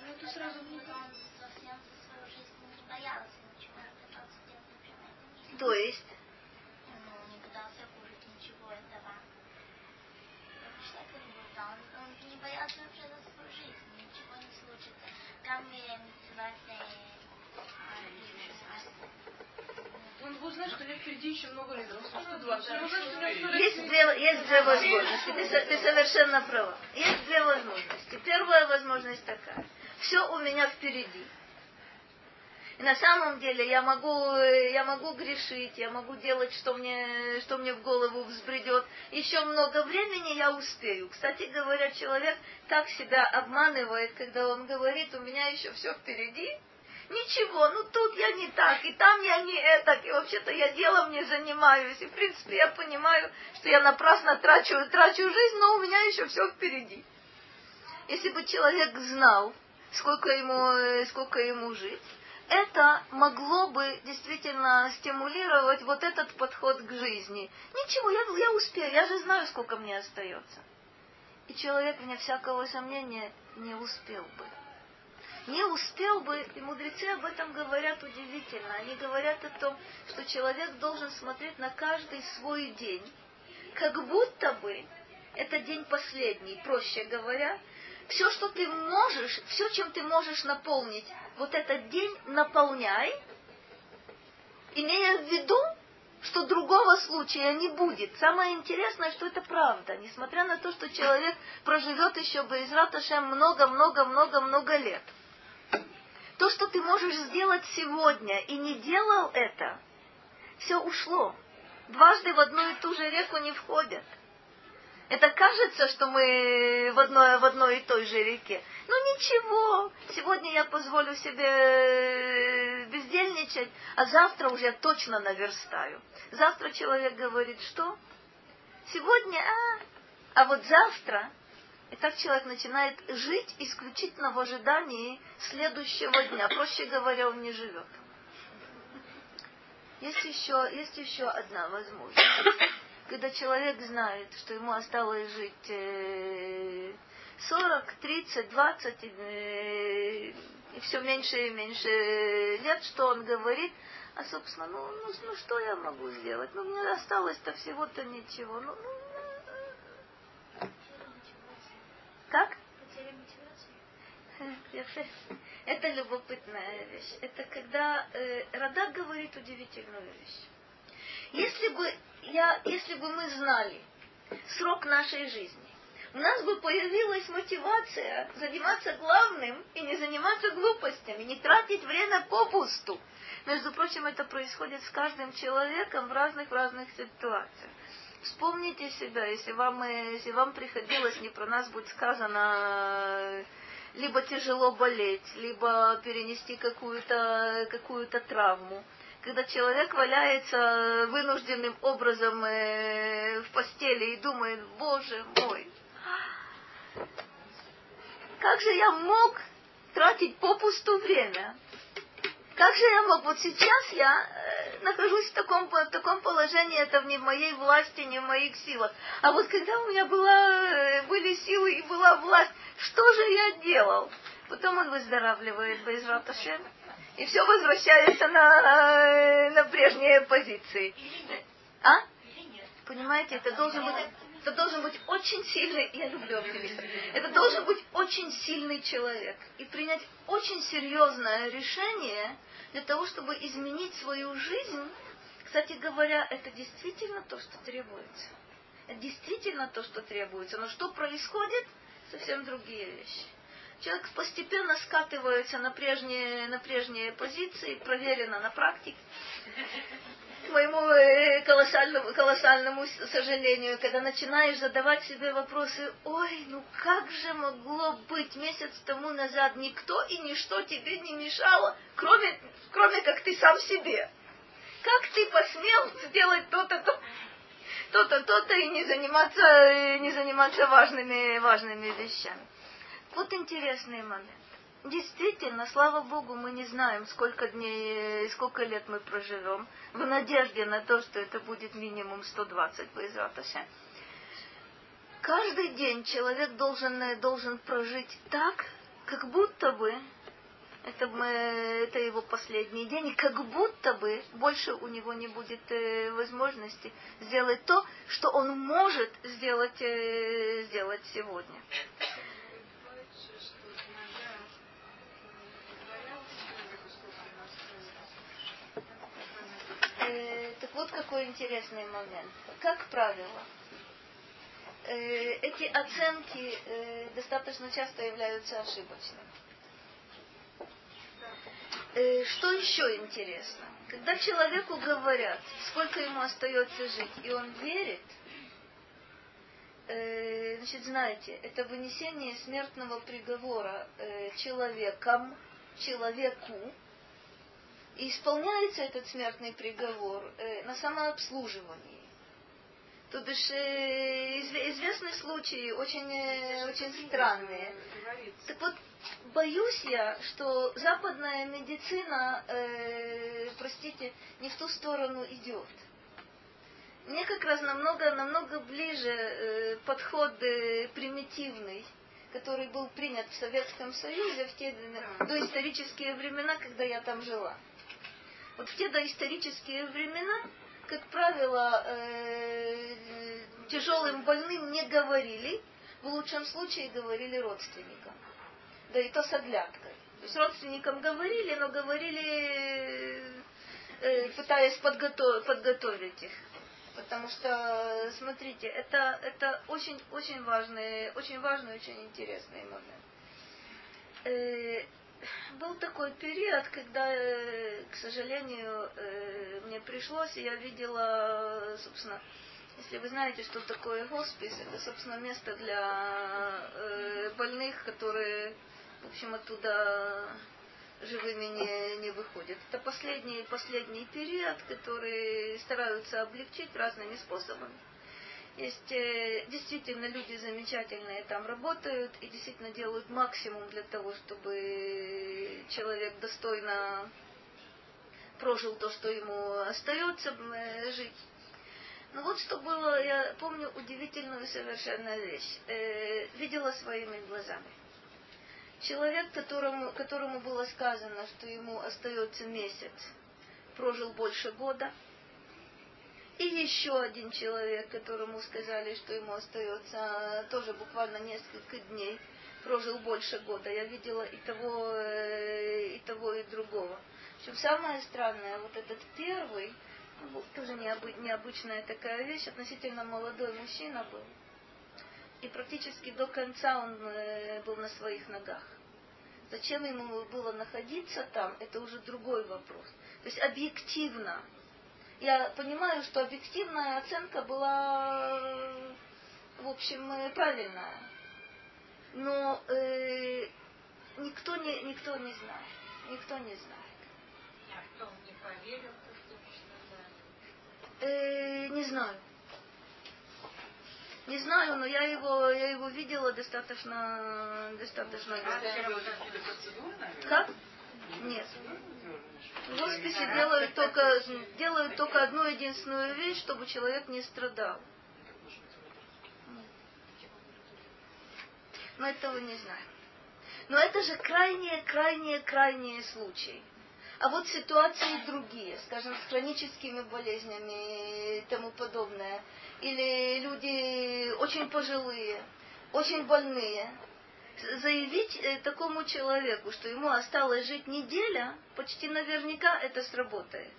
Ну, это сразу не совсем за свою жизнь не боялся ничего, пытался делать, например, То есть? Ну, не пытался кушать ничего этого. Человек он, ничего не случится. Там Он будет знать, что лет впереди еще много лет, он 120. Есть две, есть две возможности. Ты, ты совершенно права. Есть две возможности. Первая возможность такая. Все у меня впереди. И на самом деле я могу, я могу грешить, я могу делать, что мне, что мне в голову взбредет. Еще много времени я успею. Кстати говоря, человек так себя обманывает, когда он говорит, у меня еще все впереди. Ничего, ну тут я не так, и там я не это, и вообще-то я делом не занимаюсь. И в принципе я понимаю, что я напрасно трачу, трачу жизнь, но у меня еще все впереди. Если бы человек знал, сколько ему, сколько ему жить, это могло бы действительно стимулировать вот этот подход к жизни. Ничего, я, я успею, я же знаю, сколько мне остается. И человек, вне всякого сомнения, не успел бы. Не успел бы, и мудрецы об этом говорят удивительно. Они говорят о том, что человек должен смотреть на каждый свой день, как будто бы это день последний, проще говоря, все, что ты можешь, все, чем ты можешь наполнить вот этот день, наполняй, имея в виду, что другого случая не будет. Самое интересное, что это правда, несмотря на то, что человек проживет еще бы из много-много-много-много лет. То, что ты можешь сделать сегодня и не делал это, все ушло. Дважды в одну и ту же реку не входят. Это кажется, что мы в одной, в одной и той же реке. Но ничего, сегодня я позволю себе э, бездельничать, а завтра уже точно наверстаю. Завтра человек говорит, что? Сегодня, а, а вот завтра. И так человек начинает жить исключительно в ожидании следующего дня. Проще говоря, он не живет. Есть еще, есть еще одна возможность когда человек знает, что ему осталось жить 40, 30, 20 и все меньше и меньше лет, что он говорит, а собственно, ну, ну, ну что я могу сделать? Ну, мне осталось-то всего-то ничего. Ну, ну, как? Это любопытная вещь. Это когда э, Радак говорит удивительную вещь. Если бы, я, если бы мы знали срок нашей жизни, у нас бы появилась мотивация заниматься главным и не заниматься глупостями, не тратить время попусту. Между прочим, это происходит с каждым человеком в разных-разных ситуациях. Вспомните себя, если вам, э, если вам приходилось, не про нас будет сказано, либо тяжело болеть, либо перенести какую-то какую травму когда человек валяется вынужденным образом э, в постели и думает, боже мой, как же я мог тратить попусту время? Как же я мог? Вот сейчас я э, нахожусь в таком, в таком положении, это не в моей власти, не в моих силах. А вот когда у меня была, э, были силы и была власть, что же я делал? Потом он выздоравливает, Байзрат Ашем и все возвращается на, на прежние позиции. А? Понимаете, это должен быть, это должен быть очень сильный, я люблю оптимиста, это должен быть очень сильный человек и принять очень серьезное решение для того, чтобы изменить свою жизнь. Кстати говоря, это действительно то, что требуется. Это действительно то, что требуется. Но что происходит? Совсем другие вещи. Человек постепенно скатывается на прежние, на прежние позиции, проверено на практике. К моему э, колоссальному, колоссальному сожалению, когда начинаешь задавать себе вопросы, ой, ну как же могло быть месяц тому назад никто и ничто тебе не мешало, кроме, кроме как ты сам себе. Как ты посмел сделать то-то, то то-то, то-то и не заниматься, не заниматься важными, важными вещами. Вот интересный момент. Действительно, слава Богу, мы не знаем, сколько дней, сколько лет мы проживем, в надежде на то, что это будет минимум 120 по Израташе. Каждый день человек должен, должен прожить так, как будто бы это, это его последний день, и как будто бы больше у него не будет э, возможности сделать то, что он может сделать, э, сделать сегодня. Э, так вот какой интересный момент. Как правило, э, эти оценки э, достаточно часто являются ошибочными. Э, что еще интересно? Когда человеку говорят, сколько ему остается жить, и он верит, э, значит, знаете, это вынесение смертного приговора человеком, человеку, и исполняется этот смертный приговор на самообслуживании. То бишь известны случаи, очень, очень странные. Так вот, боюсь я, что западная медицина, э, простите, не в ту сторону идет. Мне как раз намного, намного ближе э, подход э, примитивный, который был принят в Советском Союзе в те доисторические времена, когда я там жила. Вот в те доисторические времена, как правило, э, тяжелым больным не говорили, в лучшем случае говорили родственникам да и то с оглядкой. То есть родственникам говорили, но говорили, э, пытаясь подготовить, подготовить их. Потому что, смотрите, это, это очень, очень важный, очень важный, очень интересный момент. Был такой период, когда, э, к сожалению, э, мне пришлось, и я видела, собственно, если вы знаете, что такое хоспис, это, собственно, место для э, больных, которые в общем, оттуда живыми не, не выходят. Это последний, последний период, который стараются облегчить разными способами. Есть э, действительно люди замечательные там работают и действительно делают максимум для того, чтобы человек достойно прожил то, что ему остается э, жить. Но вот что было, я помню удивительную совершенно вещь. Э, видела своими глазами Человек, которому, которому было сказано, что ему остается месяц, прожил больше года. И еще один человек, которому сказали, что ему остается тоже буквально несколько дней, прожил больше года. Я видела и того, э, и того, и другого. Причем самое странное, вот этот первый, ну, тоже необычная такая вещь, относительно молодой мужчина был и практически до конца он э, был на своих ногах. Зачем ему было находиться там, это уже другой вопрос. То есть объективно. Я понимаю, что объективная оценка была, в общем, э, правильная. Но э, никто, не, никто не знает. Никто не знает. А кто не поверил, что э, Не знаю. Не знаю, но я его, я его видела достаточно, достаточно. Как? Нет. В хосписе делают только, делают только одну единственную вещь, чтобы человек не страдал. Но этого не знаю. Но это же крайние, крайние, крайние случаи. А вот ситуации другие, скажем, с хроническими болезнями и тому подобное или люди очень пожилые, очень больные, заявить э, такому человеку, что ему осталось жить неделя, почти наверняка это сработает.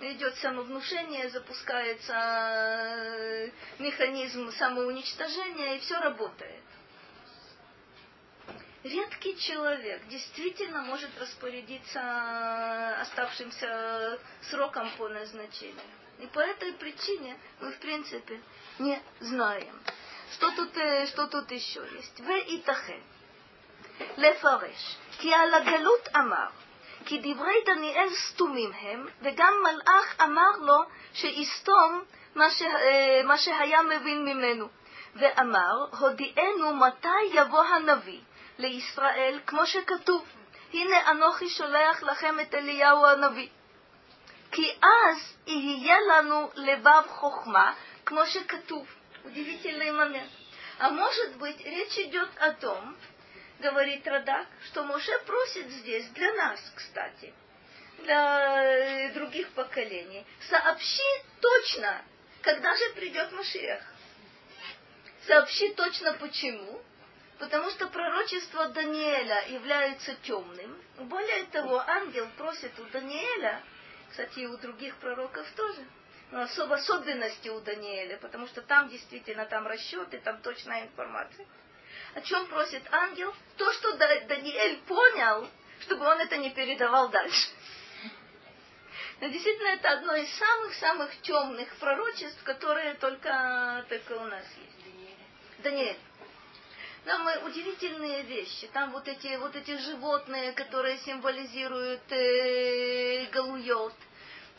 Идет самовнушение, запускается э, механизм самоуничтожения, и все работает. редкий человек действительно может распорядиться оставшимся сроком по назначению. И по этой причине мы, в принципе, не знаем. Что тут, э, что тут еще есть? В итахен. לפרש, כי על הגלות אמר, כי דברי דניאל סתומים הם, וגם מלאך אמר לו שיסתום מה, ש... מה שהיה מבין ממנו. ואמר, הודיענו מתי יבוא הנביא לישראל, כמו שכתוב, הנה אנוכי שולח לכם את אליהו הנביא. כי אז יהיה לנו לבב חוכמה, כמו שכתוב. Удивительный момент. А может быть, речь идет о том, говорит Радак, что Моше просит здесь, для нас, кстати, для других поколений, сообщи точно, когда же придет Машиах. Сообщи точно почему. Потому что пророчество Даниэля является темным. Более того, ангел просит у Даниэля, кстати, и у других пророков тоже, но особо особенности у Даниэля, потому что там действительно там расчеты, там точная информация. О чем просит ангел? То, что Даниэль понял, чтобы он это не передавал дальше. Но действительно это одно из самых-самых темных пророчеств, которые только, только у нас есть. Даниэль. Там удивительные вещи. Там вот эти, вот эти животные, которые символизируют э, галуйот.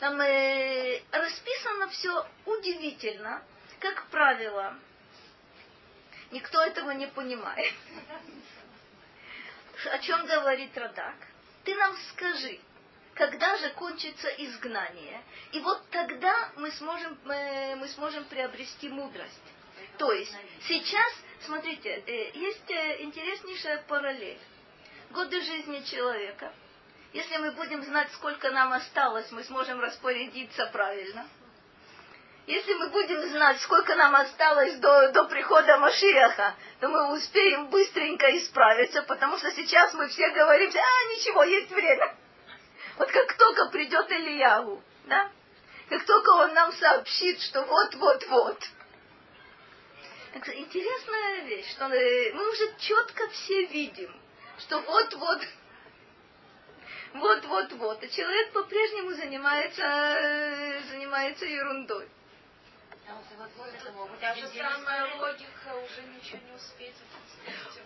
Там э, расписано все удивительно. Как правило, никто этого не понимает. О чем говорит Радак? Ты нам скажи, когда же кончится изгнание, и вот тогда мы сможем, мы, мы сможем приобрести мудрость. То есть сейчас, смотрите, э, есть э, интереснейшая параллель. Годы жизни человека. Если мы будем знать, сколько нам осталось, мы сможем распорядиться правильно. Если мы будем знать, сколько нам осталось до, до прихода Машиаха, то мы успеем быстренько исправиться, потому что сейчас мы все говорим, а, ничего, есть время. Вот как только придет Ильяву, да, как только он нам сообщит, что вот-вот-вот, интересная вещь, что мы уже четко все видим, что вот-вот, вот-вот-вот, и человек по-прежнему занимается, занимается ерундой. Даже самая логика уже ничего не успеет.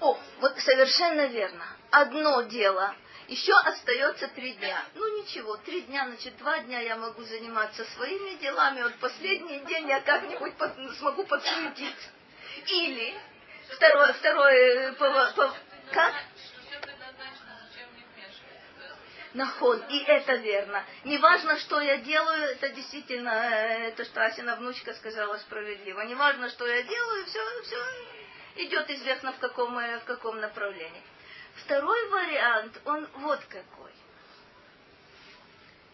О, вот совершенно верно. Одно дело еще остается три дня. Ну ничего, три дня, значит, два дня я могу заниматься своими делами, вот последний день я как-нибудь под, смогу подсуетиться. Или второе, второе, по, по, как? Нахон, и это верно. Неважно, что я делаю, это действительно, это что Асина внучка сказала справедливо. Неважно, что я делаю, все, все идет известно в каком, э, в каком направлении. Второй вариант, он вот какой.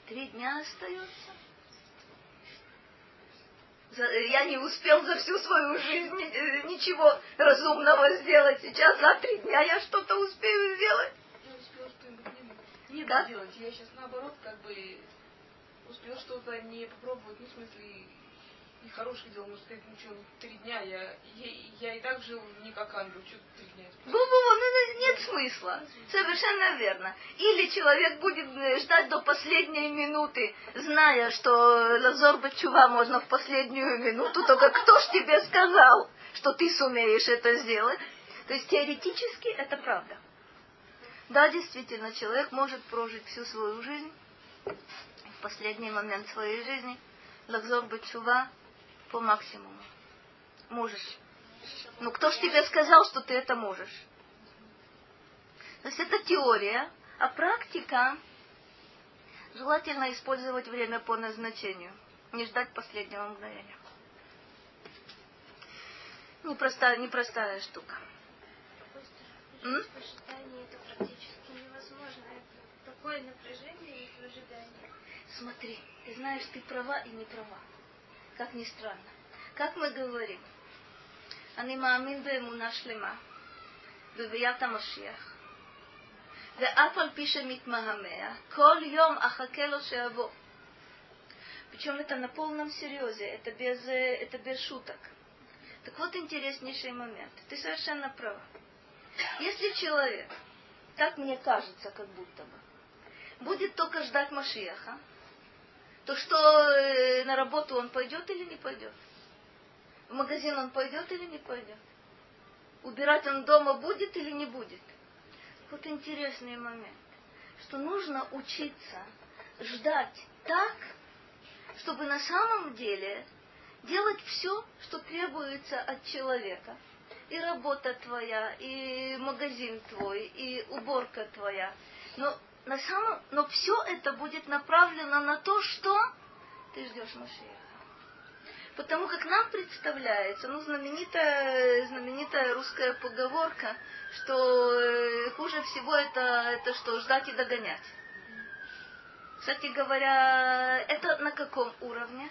Три дня остается я не успел за всю свою жизнь э, ничего разумного сделать. Сейчас за три дня я что-то успею сделать. Не, как? сделать. Я сейчас наоборот как бы успел что-то не попробовать, ну, в смысле, и хорошее дело, может сказать, ну что, три дня я, я, я и так жил не как ангел, что три дня. Бу-бу, ну нет смысла. Совершенно верно. Или человек будет э, ждать до последней минуты, зная, что Лазор Бачува можно в последнюю минуту, только кто ж тебе сказал, что ты сумеешь это сделать? То есть теоретически это правда. Да, действительно, человек может прожить всю свою жизнь, в последний момент своей жизни, Лазор Бачува по максимуму. Можешь. Ну кто ж тебе сказал, что ты это можешь? То есть это теория, а практика желательно использовать время по назначению, не ждать последнего мгновения. Непростая, непростая штука. М? Ожидание это практически невозможно. Это такое напряжение и ожидание. Смотри, ты знаешь, ты права и не права как ни странно. Как мы говорим, אני מאמין באמונה שלמה בביאת המשיח, ואף על פי שמתמהמה, כל יום אחכה לו שיבוא. Причем это на полном серьезе, это без, это без шуток. Так вот интереснейший момент. Ты совершенно права. Если человек, так мне кажется, как будто бы, будет только ждать Машиаха, то что э, на работу он пойдет или не пойдет? В магазин он пойдет или не пойдет? Убирать он дома будет или не будет? Вот интересный момент, что нужно учиться ждать так, чтобы на самом деле делать все, что требуется от человека. И работа твоя, и магазин твой, и уборка твоя. Но на самом, но все это будет направлено на то, что ты ждешь Машеха. Потому как нам представляется, ну, знаменитая, знаменитая русская поговорка, что э, хуже всего это, это что, ждать и догонять. Кстати говоря, это на каком уровне?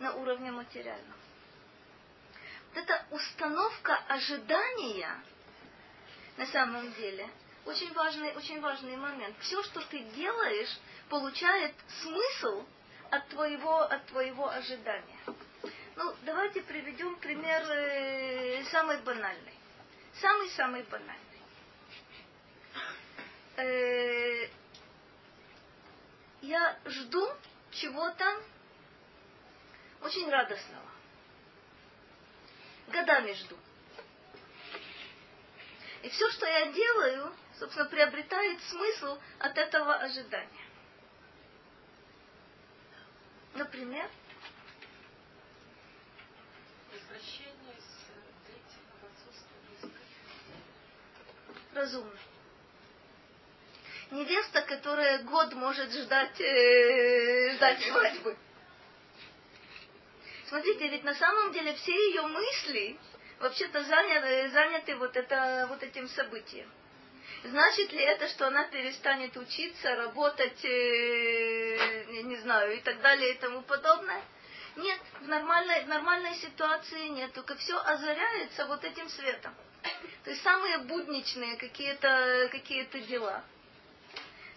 На уровне материальном. Вот эта установка ожидания на самом деле очень важный, очень важный момент. Все, что ты делаешь, получает смысл от твоего, от твоего ожидания. Ну, давайте приведем пример э, самый банальный. Самый-самый банальный. Э, я жду чего-то очень радостного. Годами жду. И все, что я делаю, собственно, приобретает смысл от этого ожидания. Например, Возвращение с длительного отсутствия разумно. Невеста, которая год может ждать, э, ждать свадьбы. Смотрите, ведь на самом деле все ее мысли вообще-то заняты, заняты вот, это, вот этим событием. Значит ли это, что она перестанет учиться, работать, э, не знаю, и так далее и тому подобное? Нет, в нормальной, в нормальной ситуации нет, только все озаряется вот этим светом. То есть самые будничные какие-то какие дела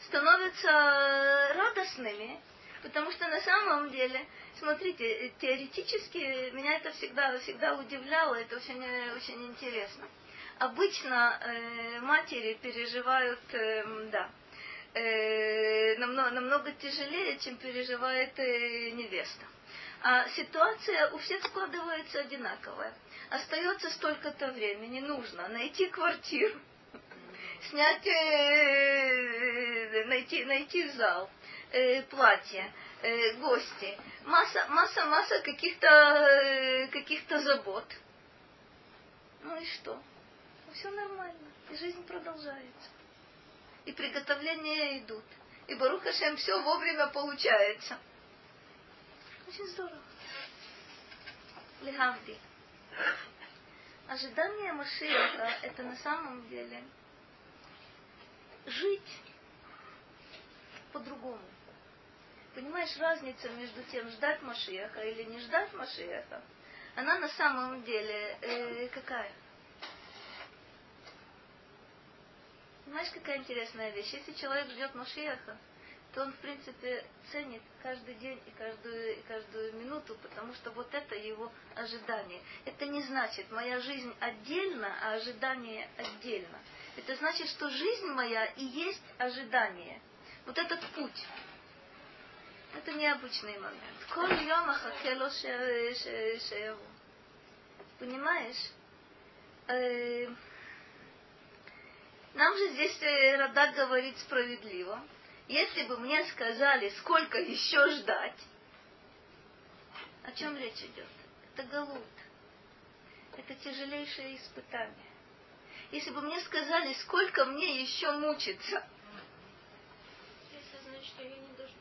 становятся радостными, потому что на самом деле, смотрите, теоретически меня это всегда, всегда удивляло, это очень, очень интересно обычно э, матери переживают, э, да, э, намного, намного тяжелее, чем переживает э, невеста. А ситуация у всех складывается одинаковая. Остается столько-то времени, нужно найти квартиру, снять, э, найти, найти зал, э, платье, э, гости, масса, масса, масса каких-то э, каких-то забот. Ну и что? Все нормально, и жизнь продолжается. И приготовления идут. И Баруха Шем все вовремя получается. Очень здорово. Лихавди. Ожидание Машиаха – это на самом деле жить по-другому. Понимаешь, разница между тем, ждать Машиаха или не ждать Машиаха, она на самом деле э, какая? Знаешь, какая интересная вещь? Если человек ждет Машиаха, то он, в принципе, ценит каждый день и каждую, и каждую минуту, потому что вот это его ожидание. Это не значит, моя жизнь отдельно, а ожидание отдельно. Это значит, что жизнь моя и есть ожидание. Вот этот путь. Это необычный момент. Понимаешь? Э, нам же здесь э, Радак говорит справедливо. Если бы мне сказали, сколько еще ждать, о чем речь идет? Это галут. Это тяжелейшее испытание. Если бы мне сказали, сколько мне еще мучиться, значит, что я не дождусь.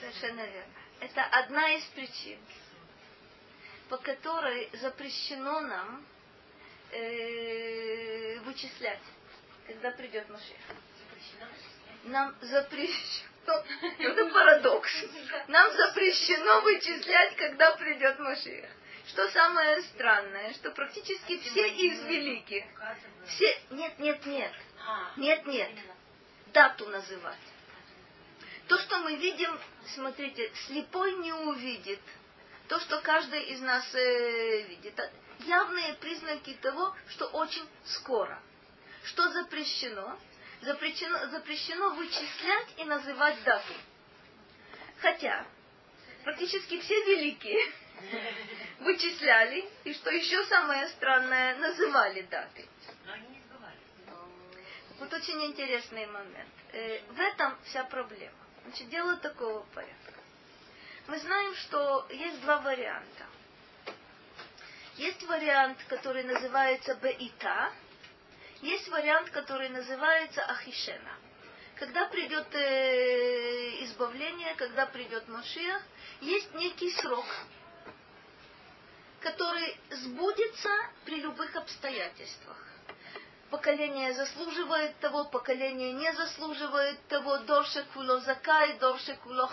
Совершенно верно. Это одна из причин, по которой запрещено нам э, вычислять, когда придет Машех. Нам запрещено, это парадокс, нам запрещено вычислять, когда придет Машех. Что самое странное, что практически все из великих, все, нет, нет, нет, нет, нет, дату называть. То, что мы видим, смотрите, слепой не увидит, то, что каждый из нас э, видит. Явные признаки того, что очень скоро. Что запрещено? Запрещено, запрещено вычислять и называть дату. Хотя практически все великие вычисляли, и что еще самое странное, называли даты. Но они не сбывались. Вот очень интересный момент. Э, в этом вся проблема. Значит, дело такого порядка. Мы знаем, что есть два варианта. Есть вариант, который называется Беита, есть вариант, который называется Ахишена. Когда придет э, избавление, когда придет Машиах, есть некий срок, который сбудется при любых обстоятельствах. Поколение заслуживает того, поколение не заслуживает того, дорше куло закай, дорше куло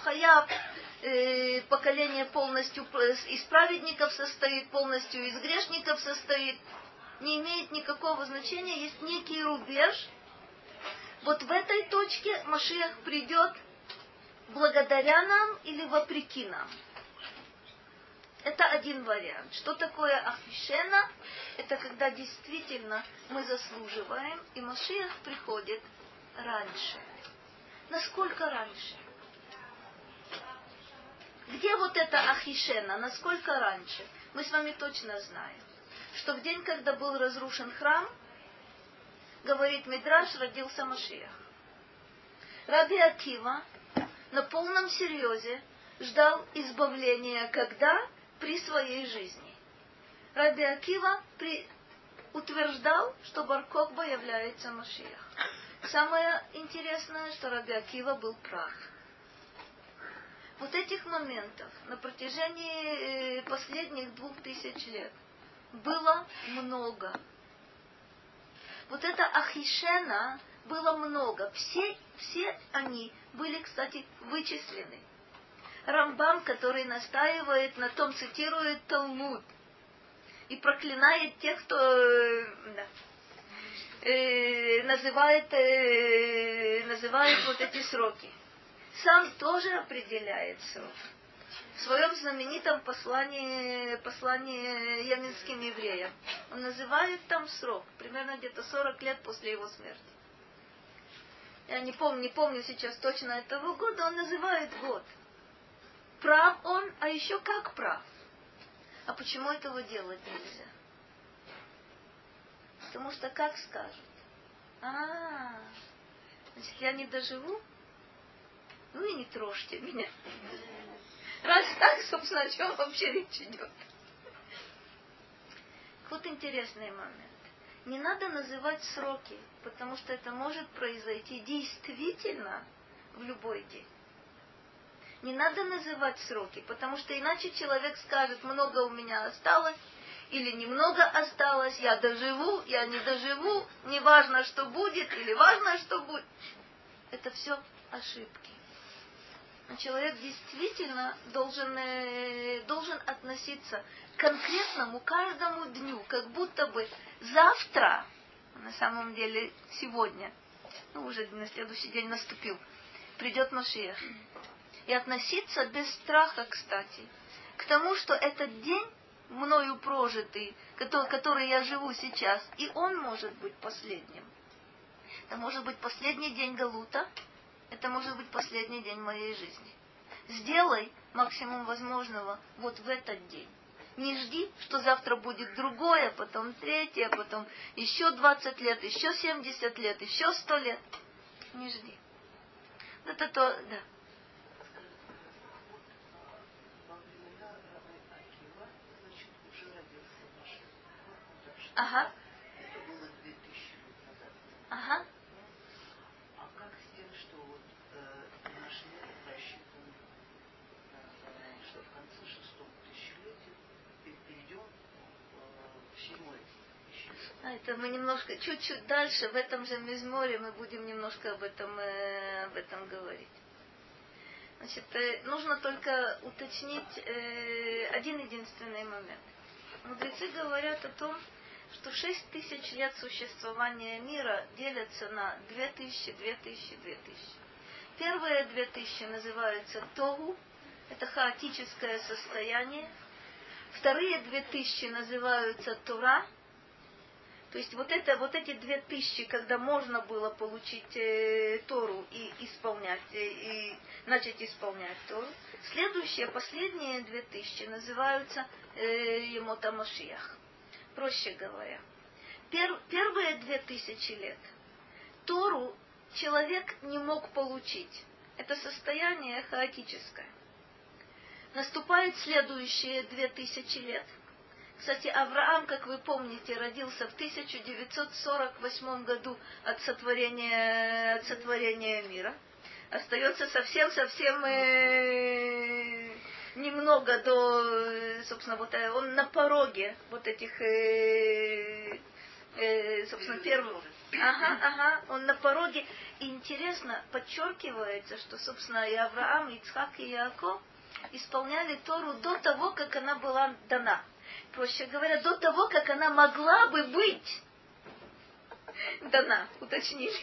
э, поколение полностью из праведников состоит, полностью из грешников состоит, не имеет никакого значения, есть некий рубеж. Вот в этой точке Машиах придет благодаря нам или вопреки нам. Это один вариант. Что такое ахишена? Это когда действительно мы заслуживаем, и Машиах приходит раньше. Насколько раньше? Где вот это ахишена? Насколько раньше? Мы с вами точно знаем, что в день, когда был разрушен храм, говорит Мидраш, родился Машиах. Раби Акива на полном серьезе ждал избавления, когда? При своей жизни. Раби Акива при... утверждал, что Баркокба является Машиах. Самое интересное, что Раби Акива был прав. Вот этих моментов на протяжении э, последних двух тысяч лет было много. Вот это Ахишена было много. Все, все они были, кстати, вычислены. Рамбам, который настаивает на том, цитирует Талмуд и проклинает тех, кто э, да, э, называет, э, называет вот эти сроки. Сам тоже определяет срок. В своем знаменитом послании, послании яменским евреям он называет там срок, примерно где-то 40 лет после его смерти. Я не помню, не помню сейчас точно этого года, он называет год – Прав он, а еще как прав. А почему этого делать нельзя? Потому что как скажут? А, значит, я не доживу? Ну и не трожьте меня. Раз так, собственно, о чем вообще речь идет? Вот интересный момент. Не надо называть сроки, потому что это может произойти действительно в любой день. Не надо называть сроки, потому что иначе человек скажет, много у меня осталось, или немного осталось, я доживу, я не доживу, не важно, что будет, или важно, что будет. Это все ошибки. Человек действительно должен, э, должен относиться к конкретному каждому дню, как будто бы завтра, на самом деле сегодня, ну уже на следующий день наступил, придет Машиах и относиться без страха, кстати, к тому, что этот день мною прожитый, который, который я живу сейчас, и он может быть последним. Это может быть последний день Галута, это может быть последний день моей жизни. Сделай максимум возможного вот в этот день. Не жди, что завтра будет другое, потом третье, потом еще 20 лет, еще 70 лет, еще 100 лет. Не жди. Это то, да. Ага. Это было 2000 лет назад. Ага. А как с тем, что вот э, наш мир рассчитан, э, что в конце шестого тысячелетия перейдем э, в седьмое а это мы немножко, чуть-чуть дальше, в этом же мизморе мы будем немножко об этом, э, об этом говорить. Значит, э, нужно только уточнить э, один единственный момент. Мудрецы говорят о том, что 6 тысяч лет существования мира делятся на 2000, 2000, 2000. Первые 2000 называются Тогу, это хаотическое состояние, Вторые две тысячи называются Тура. То есть вот, это, вот эти две тысячи, когда можно было получить э, Тору и исполнять, э, и начать исполнять Тору. Следующие, последние две тысячи называются э, Емота. Проще говоря. Пер, первые две тысячи лет Тору человек не мог получить. Это состояние хаотическое. Наступает следующие две тысячи лет. Кстати, Авраам, как вы помните, родился в 1948 году от сотворения, от сотворения мира. Остается совсем-совсем э, немного до, собственно, вот э, он на пороге вот этих, э, э, собственно, первых. Ага, ага, он на пороге. И интересно, подчеркивается, что, собственно, и Авраам, и Ицхак, и Иаков исполняли Тору до того, как она была дана. Проще говоря, до того, как она могла бы быть дана, уточнили.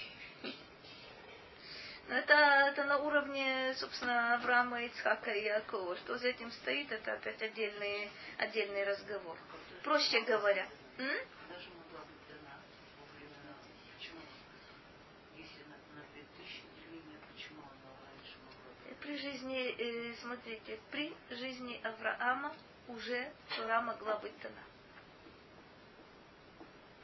Но это, это на уровне, собственно, Авраама, Ицхака и Якова. Что за этим стоит, это опять отдельный, отдельный разговор. Проще говоря. М? Даже могла быть дана во времена, почему, если на, на 2000 длиннее, почему она раньше могла быть? При жизни, э, смотрите, при жизни Авраама уже Тура могла быть дана.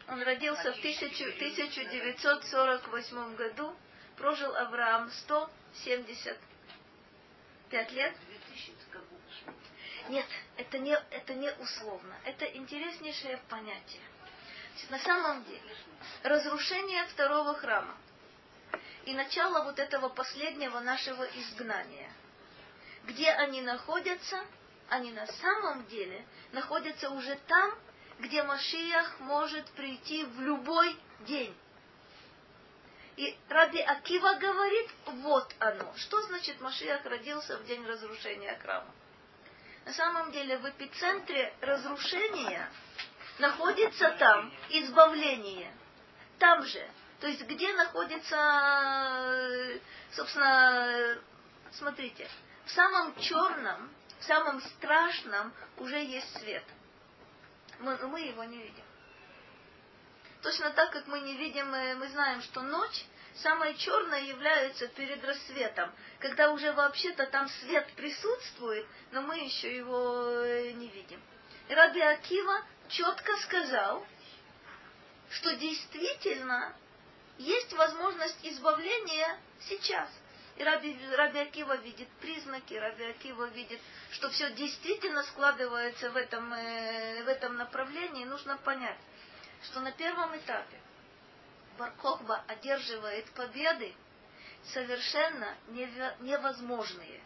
Он родился в 1000 1948 году, прожил Авраам 175 лет. 2000 это как бы условно. Нет, это не, это не условно. Это интереснейшее понятие. На самом деле, разрушение второго храма и начало вот этого последнего нашего изгнания, где они находятся, они на самом деле находятся уже там, где Машиях может прийти в любой день. И Раби Акива говорит, вот оно. Что значит Машиях родился в день разрушения храма? На самом деле в эпицентре разрушения находится там избавление. Там же. То есть где находится, э, собственно, смотрите, в самом черном, в самом страшном уже есть свет. Мы, мы его не видим. Точно так, как мы не видим, э, мы знаем, что ночь самая черная является перед рассветом, когда уже вообще-то там свет присутствует, но мы еще его э, не видим. И Раби Акива четко сказал, что действительно есть возможность избавления сейчас. И Раби, Раби Акива видит признаки, Раби Акива видит, что все действительно складывается в этом, э, в этом направлении. Нужно понять, что на первом этапе Баркохба одерживает победы совершенно невозможные.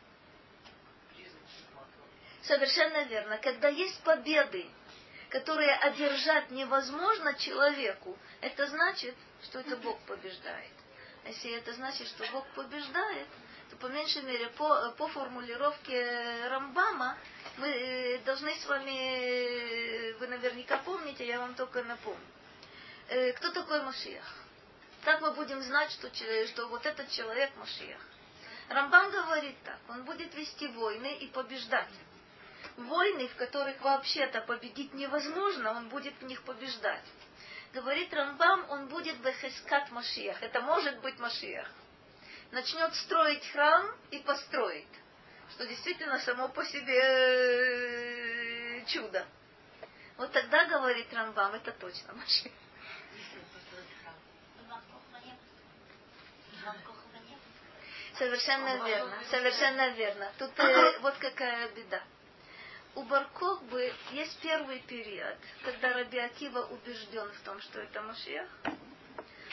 Совершенно верно. Когда есть победы, которые одержать невозможно человеку, это значит, что это Бог побеждает. Если это значит, что Бог побеждает, то по меньшей мере по, по формулировке Рамбама мы э, должны с вами, э, вы наверняка помните, я вам только напомню. Э, Кто такой Машиах? Как мы будем знать, что, что вот этот человек Машиах? Рамбам говорит так, он будет вести войны и побеждать. Войны, в которых вообще-то победить невозможно, он будет в них побеждать. Говорит Рамбам, он будет бехескат Машиях. Это может быть Машиях. Начнет строить храм и построит. Что действительно само по себе э, чудо. Вот тогда, говорит Рамбам, это точно Машиях. Совершенно верно, совершенно верно. Тут э, вот какая беда. У Баркохбы есть первый период, когда Раби Акива убежден в том, что это Машиах.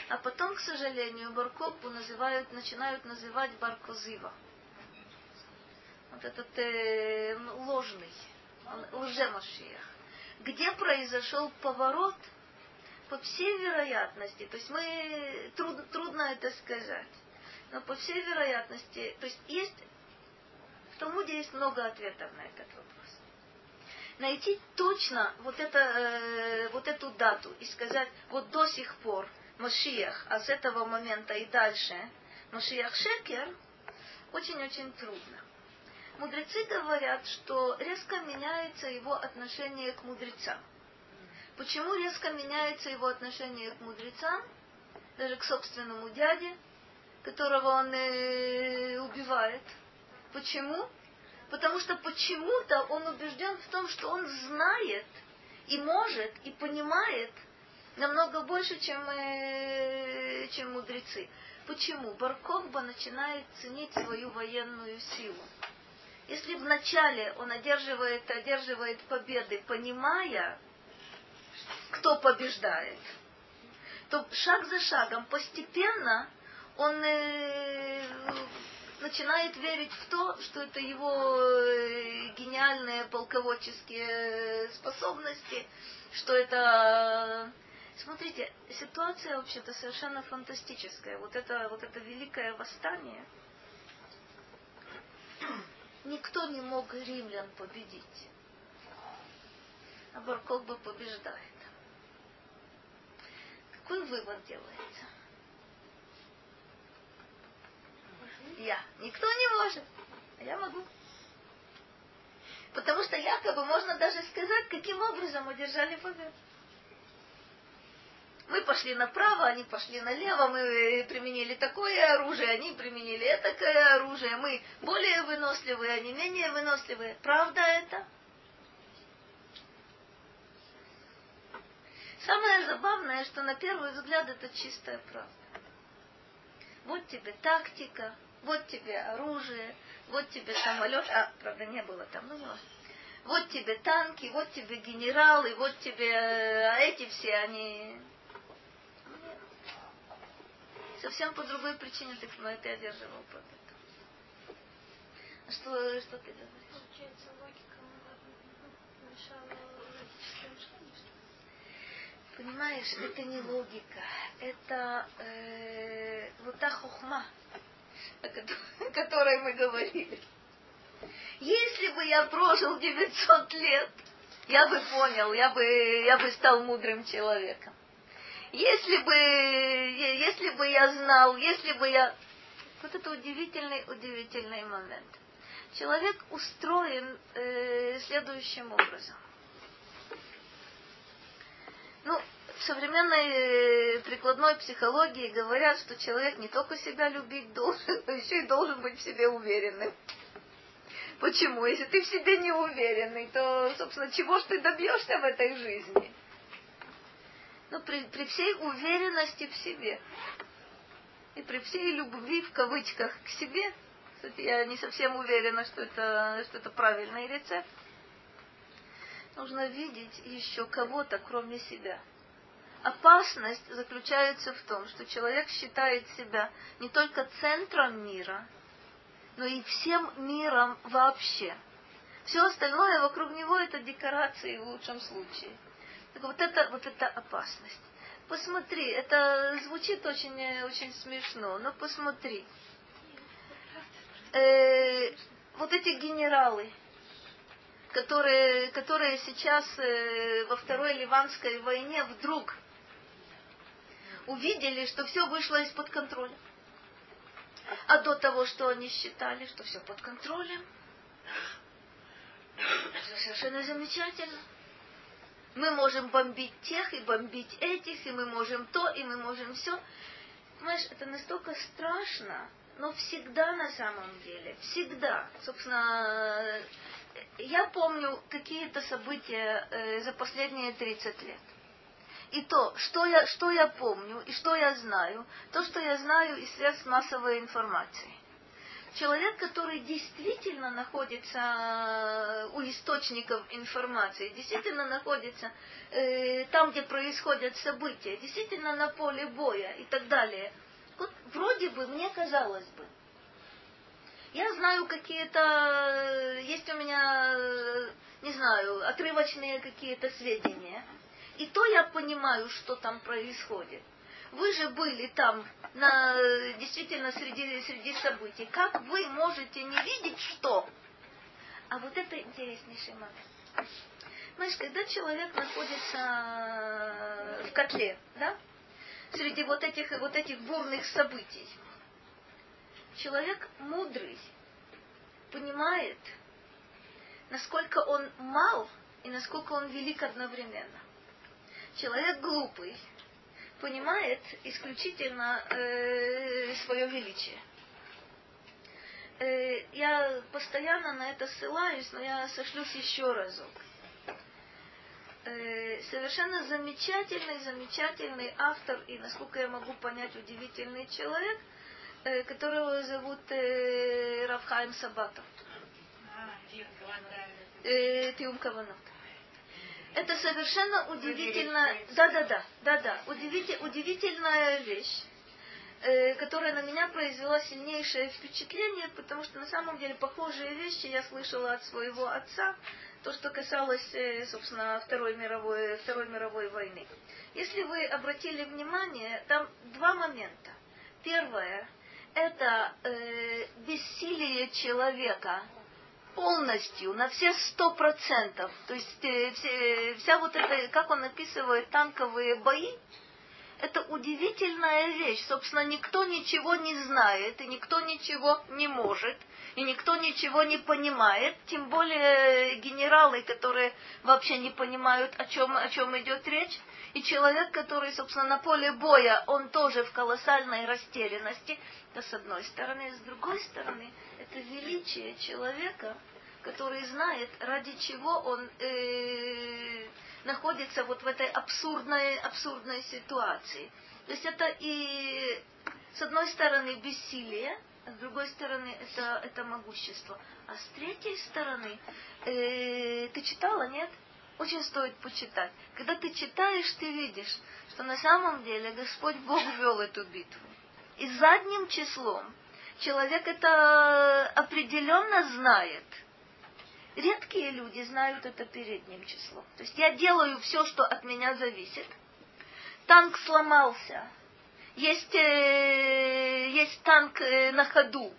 А потом, к сожалению, Баркохбу называют, начинают называть Баркозива. Вот этот э, ложный, он лже-Машиах. Где произошел поворот, по всей вероятности, то есть мы, труд, трудно это сказать, но по всей вероятности, то есть есть, в Талмуде есть много ответов на этот вопрос. Найти точно вот, это, э, вот эту дату и сказать, вот до сих пор Машиях, а с этого момента и дальше Машиях Шекер, очень-очень трудно. Мудрецы говорят, что резко меняется его отношение к мудрецам. Почему резко меняется его отношение к мудрецам, даже к собственному дяде, которого он э, убивает? Почему? Потому что почему-то он убежден в том, что он знает и может и понимает намного больше, чем, э, чем мудрецы. Почему? Баркохба начинает ценить свою военную силу. Если вначале он одерживает, одерживает победы, понимая, кто побеждает, то шаг за шагом постепенно он э, начинает верить в то, что это его э, гениальные полководческие способности, что это... Смотрите, ситуация вообще-то совершенно фантастическая. Вот это, вот это великое восстание, никто не мог римлян победить. А Баркок бы побеждает. Какой вывод делается? Я. Никто не может. А я могу. Потому что якобы можно даже сказать, каким образом одержали победу. Мы пошли направо, они пошли налево, мы применили такое оружие, они применили такое оружие, мы более выносливые, они менее выносливые. Правда это? Самое забавное, что на первый взгляд это чистая правда. Вот тебе тактика, вот тебе оружие, вот тебе самолет, а, правда, не было там, ну не важно. Вот тебе танки, вот тебе генералы, вот тебе, а эти все, они совсем по другой причине ты, но это одерживал победу. А что, что ты говоришь? Получается, логика мешала Понимаешь, это не логика, это э, вот та хухма, о которой мы говорили. Если бы я прожил 900 лет, я бы понял, я бы, я бы стал мудрым человеком. Если бы, если бы я знал, если бы я... Вот это удивительный, удивительный момент. Человек устроен э, следующим образом. Ну, в современной э, прикладной психологии говорят, что человек не только себя любить должен, но еще и должен быть в себе уверенным. Почему? Если ты в себе не уверенный, то, собственно, чего ж ты добьешься в этой жизни? Ну, при, при всей уверенности в себе и при всей любви в кавычках к себе, кстати, я не совсем уверена, что это, что это правильный рецепт, нужно видеть еще кого-то, кроме себя. Опасность заключается в том, что человек считает себя не только центром мира, но и всем миром вообще. Все остальное вокруг него это декорации в лучшем случае. Так вот это, вот это опасность. Посмотри, это звучит очень, очень смешно, но посмотри. Э, вот эти генералы, которые, которые сейчас э, во второй Ливанской войне вдруг увидели, что все вышло из-под контроля. А до того, что они считали, что все под контролем. Это совершенно замечательно. Мы можем бомбить тех и бомбить этих, и мы можем то, и мы можем все. Понимаешь, это настолько страшно, но всегда на самом деле, всегда. Собственно, я помню какие-то события э, за последние 30 лет. И то, что я, что я помню и что я знаю, то, что я знаю из средств массовой информации. Человек, который действительно находится э, у источников информации, действительно находится э, там, где происходят события, действительно на поле боя и так далее. Вот вроде бы, мне казалось бы, я знаю какие-то, э, есть у меня, э, не знаю, отрывочные какие-то сведения – понимаю, что там происходит. Вы же были там на, действительно среди, среди событий. Как вы можете не видеть что? А вот это интереснейший момент. Знаешь, когда человек находится в котле, да, среди вот этих, вот этих бурных событий, человек мудрый понимает, насколько он мал и насколько он велик одновременно. Человек глупый понимает исключительно э, свое величие. Э, я постоянно на это ссылаюсь, но я сошлюсь еще разок. Э, совершенно замечательный, замечательный автор и, насколько я могу понять, удивительный человек, э, которого зовут э, Равхайм Сабатов. Э, Тиум Каванот. Это совершенно удивительно, да, да, да, да, да, удивитель, удивительная вещь, э, которая на меня произвела сильнейшее впечатление, потому что на самом деле похожие вещи я слышала от своего отца, то, что касалось, э, собственно, Второй мировой, Второй мировой войны. Если вы обратили внимание, там два момента. Первое – это э, бессилие человека полностью, на все сто процентов. То есть э, все, вся вот эта, как он описывает танковые бои, это удивительная вещь. Собственно, никто ничего не знает, и никто ничего не может, и никто ничего не понимает, тем более генералы, которые вообще не понимают, о чем, о чем идет речь. И человек, который, собственно, на поле боя, он тоже в колоссальной растерянности. Это с одной стороны. С другой стороны, это величие человека, который знает, ради чего он э, находится вот в этой абсурдной, абсурдной ситуации. То есть это и, с одной стороны, бессилие, а с другой стороны, это, это могущество. А с третьей стороны, э, ты читала, нет? очень стоит почитать. Когда ты читаешь, ты видишь, что на самом деле Господь Бог вел эту битву. И задним числом человек это определенно знает. Редкие люди знают это передним числом. То есть я делаю все, что от меня зависит. Танк сломался. Есть, э, есть танк э, на ходу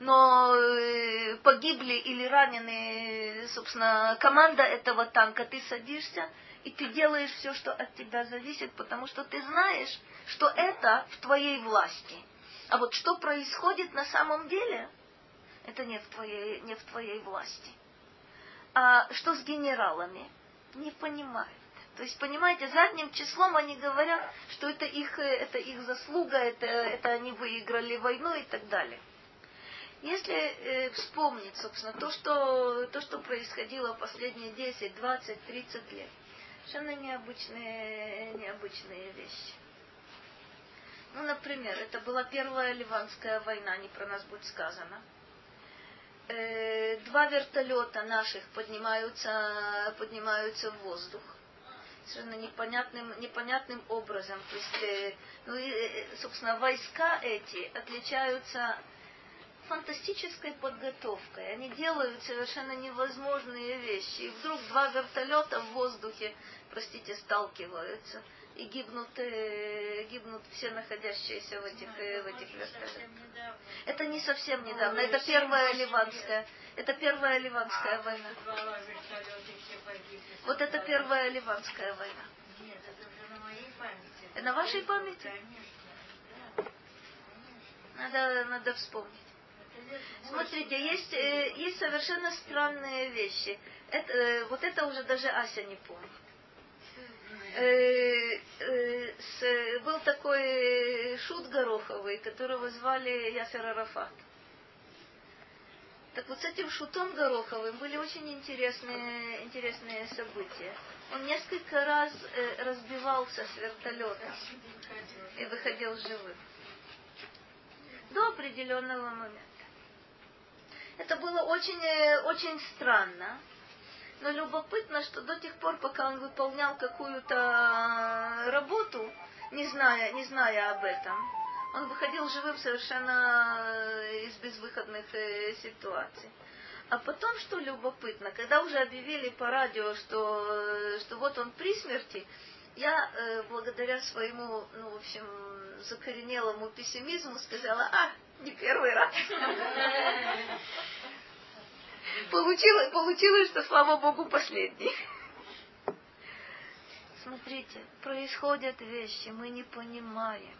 но э, погибли или ранены, собственно, команда этого танка, ты садишься и ты делаешь все, что от тебя зависит, потому что ты знаешь, что это в твоей власти. А вот что происходит на самом деле, это не в твоей, не в твоей власти. А что с генералами? Не понимают. То есть, понимаете, задним числом они говорят, что это их, это их заслуга, это, это они выиграли войну и так далее. Если э, вспомнить, собственно, то что, то, что происходило последние 10, 20, 30 лет, совершенно необычные, необычные вещи. Ну, например, это была первая Ливанская война, не про нас будет сказано. Э, два вертолета наших поднимаются, поднимаются в воздух совершенно непонятным, непонятным образом. То есть, э, ну, и, э, собственно, войска эти отличаются фантастической подготовкой. Они делают совершенно невозможные вещи. И вдруг два вертолета в воздухе, простите, сталкиваются. И гибнут, э, гибнут все находящиеся в этих, э, в этих вертолетах. Это не совсем недавно. Это первая ливанская. Это первая ливанская война. Вот это первая ливанская война. Нет, это уже на моей памяти. На вашей памяти? Надо, надо вспомнить. Смотрите, есть, э, есть совершенно странные вещи. Это, э, вот это уже даже Ася не помнит. Э, э, с, был такой шут Гороховый, которого звали Ясер Арафат. Так вот с этим шутом Гороховым были очень интересные, интересные события. Он несколько раз э, разбивался с вертолета и выходил живым. До определенного момента. Это было очень, очень странно. Но любопытно, что до тех пор, пока он выполнял какую-то э, работу, не зная, не зная об этом, он выходил живым совершенно э, из безвыходных ситуаций. А потом, что любопытно, когда уже объявили по радио, что, что вот он при смерти, я э, благодаря своему, ну, в общем, закоренелому пессимизму сказала, а, не первый раз. Получилось, получилось, что, слава Богу, последний. Смотрите, происходят вещи, мы не понимаем.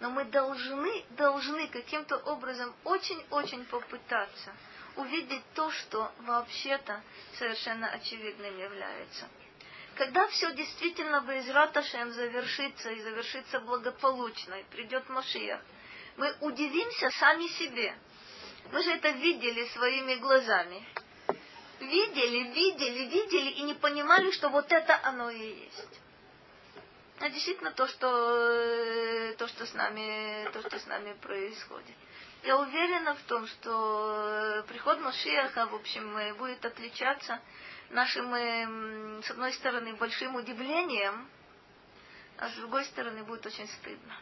Но мы должны, должны каким-то образом очень-очень попытаться увидеть то, что вообще-то совершенно очевидным является. Когда все действительно Безраташем завершится и завершится благополучно, и придет Машиях, мы удивимся сами себе. Мы же это видели своими глазами. Видели, видели, видели и не понимали, что вот это оно и есть. А действительно то, что, э, то, что, с нами, то, что с нами происходит. Я уверена в том, что приход Машиаха, в общем, будет отличаться нашим, с одной стороны, большим удивлением, а с другой стороны, будет очень стыдно.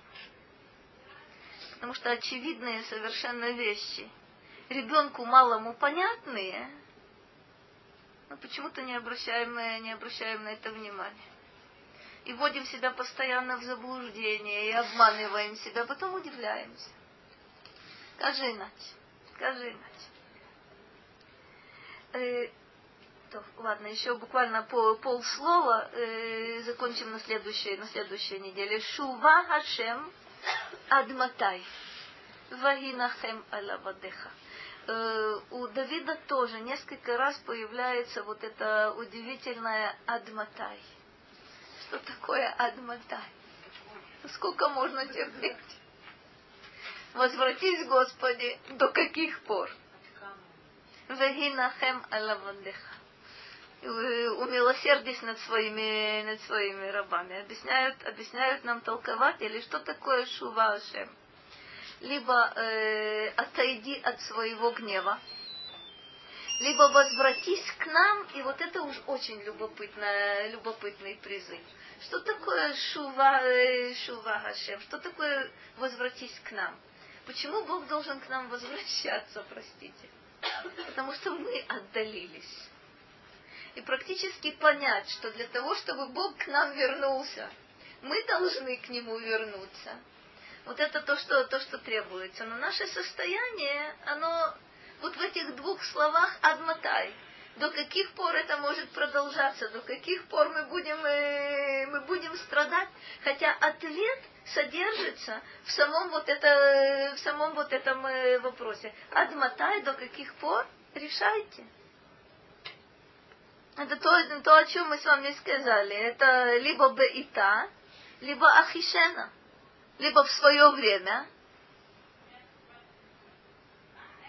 Потому что очевидные совершенно вещи, ребенку малому понятные, но почему-то не обращаем, не обращаем на это внимания. И вводим себя постоянно в заблуждение, и обманываем себя, потом удивляемся. Как же иначе? Как же иначе? Э, то, ладно, еще буквально по полслова э, закончим на следующей, на следующей неделе. Шува Хашем Адматай. Вагинахем Алавадеха. Э, у Давида тоже несколько раз появляется вот это удивительное Адматай. Что такое Адматай? Сколько можно терпеть? Возвратись, Господи, до каких пор? Вегинахем Алавадеха умилосердись над своими, над своими рабами. Объясняют, объясняют нам толкователи, что такое шува Ашем. Либо э, отойди от своего гнева, либо возвратись к нам, и вот это уж очень любопытный, любопытный призыв. Что такое шува, э, шува Хашем? Что такое возвратись к нам? Почему Бог должен к нам возвращаться, простите? Потому что мы отдалились и практически понять, что для того, чтобы Бог к нам вернулся, мы должны к Нему вернуться. Вот это то, что, то, что требуется. Но наше состояние, оно вот в этих двух словах «адматай». До каких пор это может продолжаться, до каких пор мы будем, э, мы будем страдать. Хотя ответ содержится в самом вот, это, в самом вот этом э, вопросе. Адматай, до каких пор? Решайте. Это то, то, о чем мы с вами сказали. Это либо беита, либо ахишена. Либо в свое время,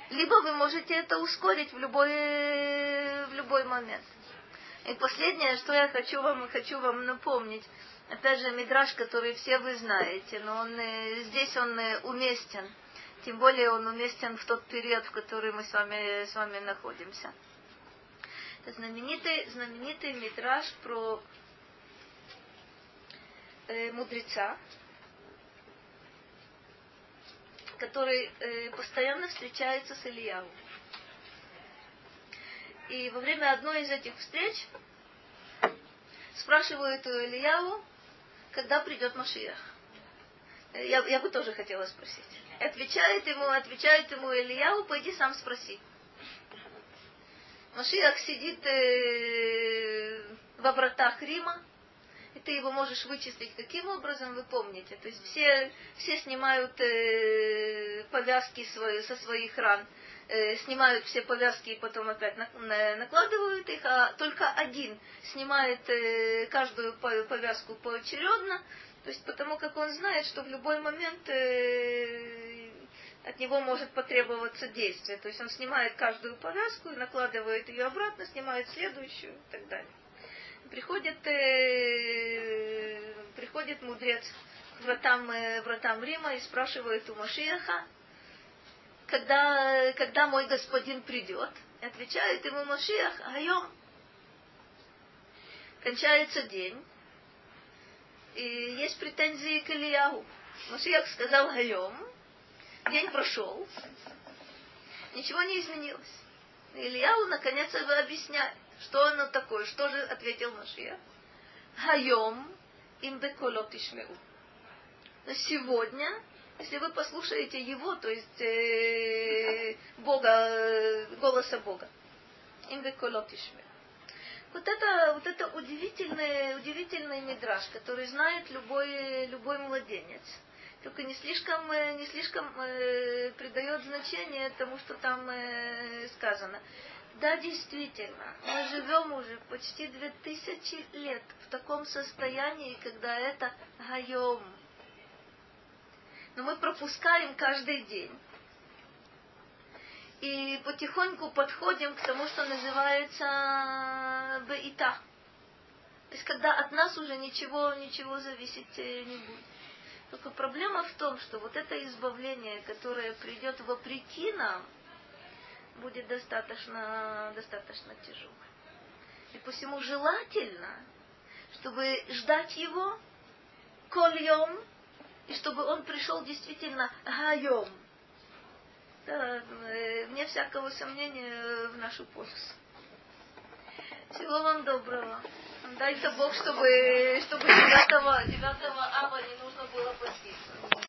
либо вы можете это ускорить в любой, в любой момент. И последнее, что я хочу вам, хочу вам напомнить, опять же, мидраж, который все вы знаете, но он, э, здесь он э, уместен. Тем более он уместен в тот период, в который мы с вами, с вами находимся. Это знаменитый, знаменитый мидраж про э, мудреца, который э, постоянно встречается с Ильяу. И во время одной из этих встреч спрашивают у Ильяу, когда придет Машиях. Э, я, я бы тоже хотела спросить. Отвечает ему, отвечает ему Ильяу, пойди сам спроси. Машиах сидит э, во вратах Рима, ты его можешь вычислить каким образом, вы помните. То есть все, все снимают э, повязки свои, со своих ран, э, снимают все повязки и потом опять на, на, накладывают их, а только один снимает э, каждую повязку поочередно, то есть потому как он знает, что в любой момент э, от него может потребоваться действие. То есть он снимает каждую повязку и накладывает ее обратно, снимает следующую и так далее. Приходит, э, приходит мудрец к вратам, э, вратам Рима и спрашивает у Машиаха, когда, когда мой господин придет. И отвечает ему Машиах, айом. Кончается день, и есть претензии к Ильягу. Машиах сказал айом, День прошел, ничего не изменилось. Ильяу наконец объясняет, что оно такое, что же ответил Машия. Хайом им беколот ишмеу. Сегодня, если вы послушаете его, то есть э, Бога, голоса Бога, им беколот ишмеу. Вот это, вот это удивительный, удивительный мидраж, который знает любой, любой младенец только не слишком, э, не слишком э, придает значение тому, что там э, сказано. Да, действительно, мы живем уже почти две тысячи лет в таком состоянии, когда это гаем. Но мы пропускаем каждый день. И потихоньку подходим к тому, что называется беита. То есть, когда от нас уже ничего, ничего зависеть э, не будет. Только проблема в том, что вот это избавление, которое придет вопреки нам, будет достаточно, достаточно тяжелое. И посему желательно, чтобы ждать его кольем, и чтобы он пришел действительно гаем. Да, э, вне всякого сомнения в нашу пользу. Всего вам доброго. Дай-то Бог, чтобы, чтобы 9, 9 ава не нужно было поститься.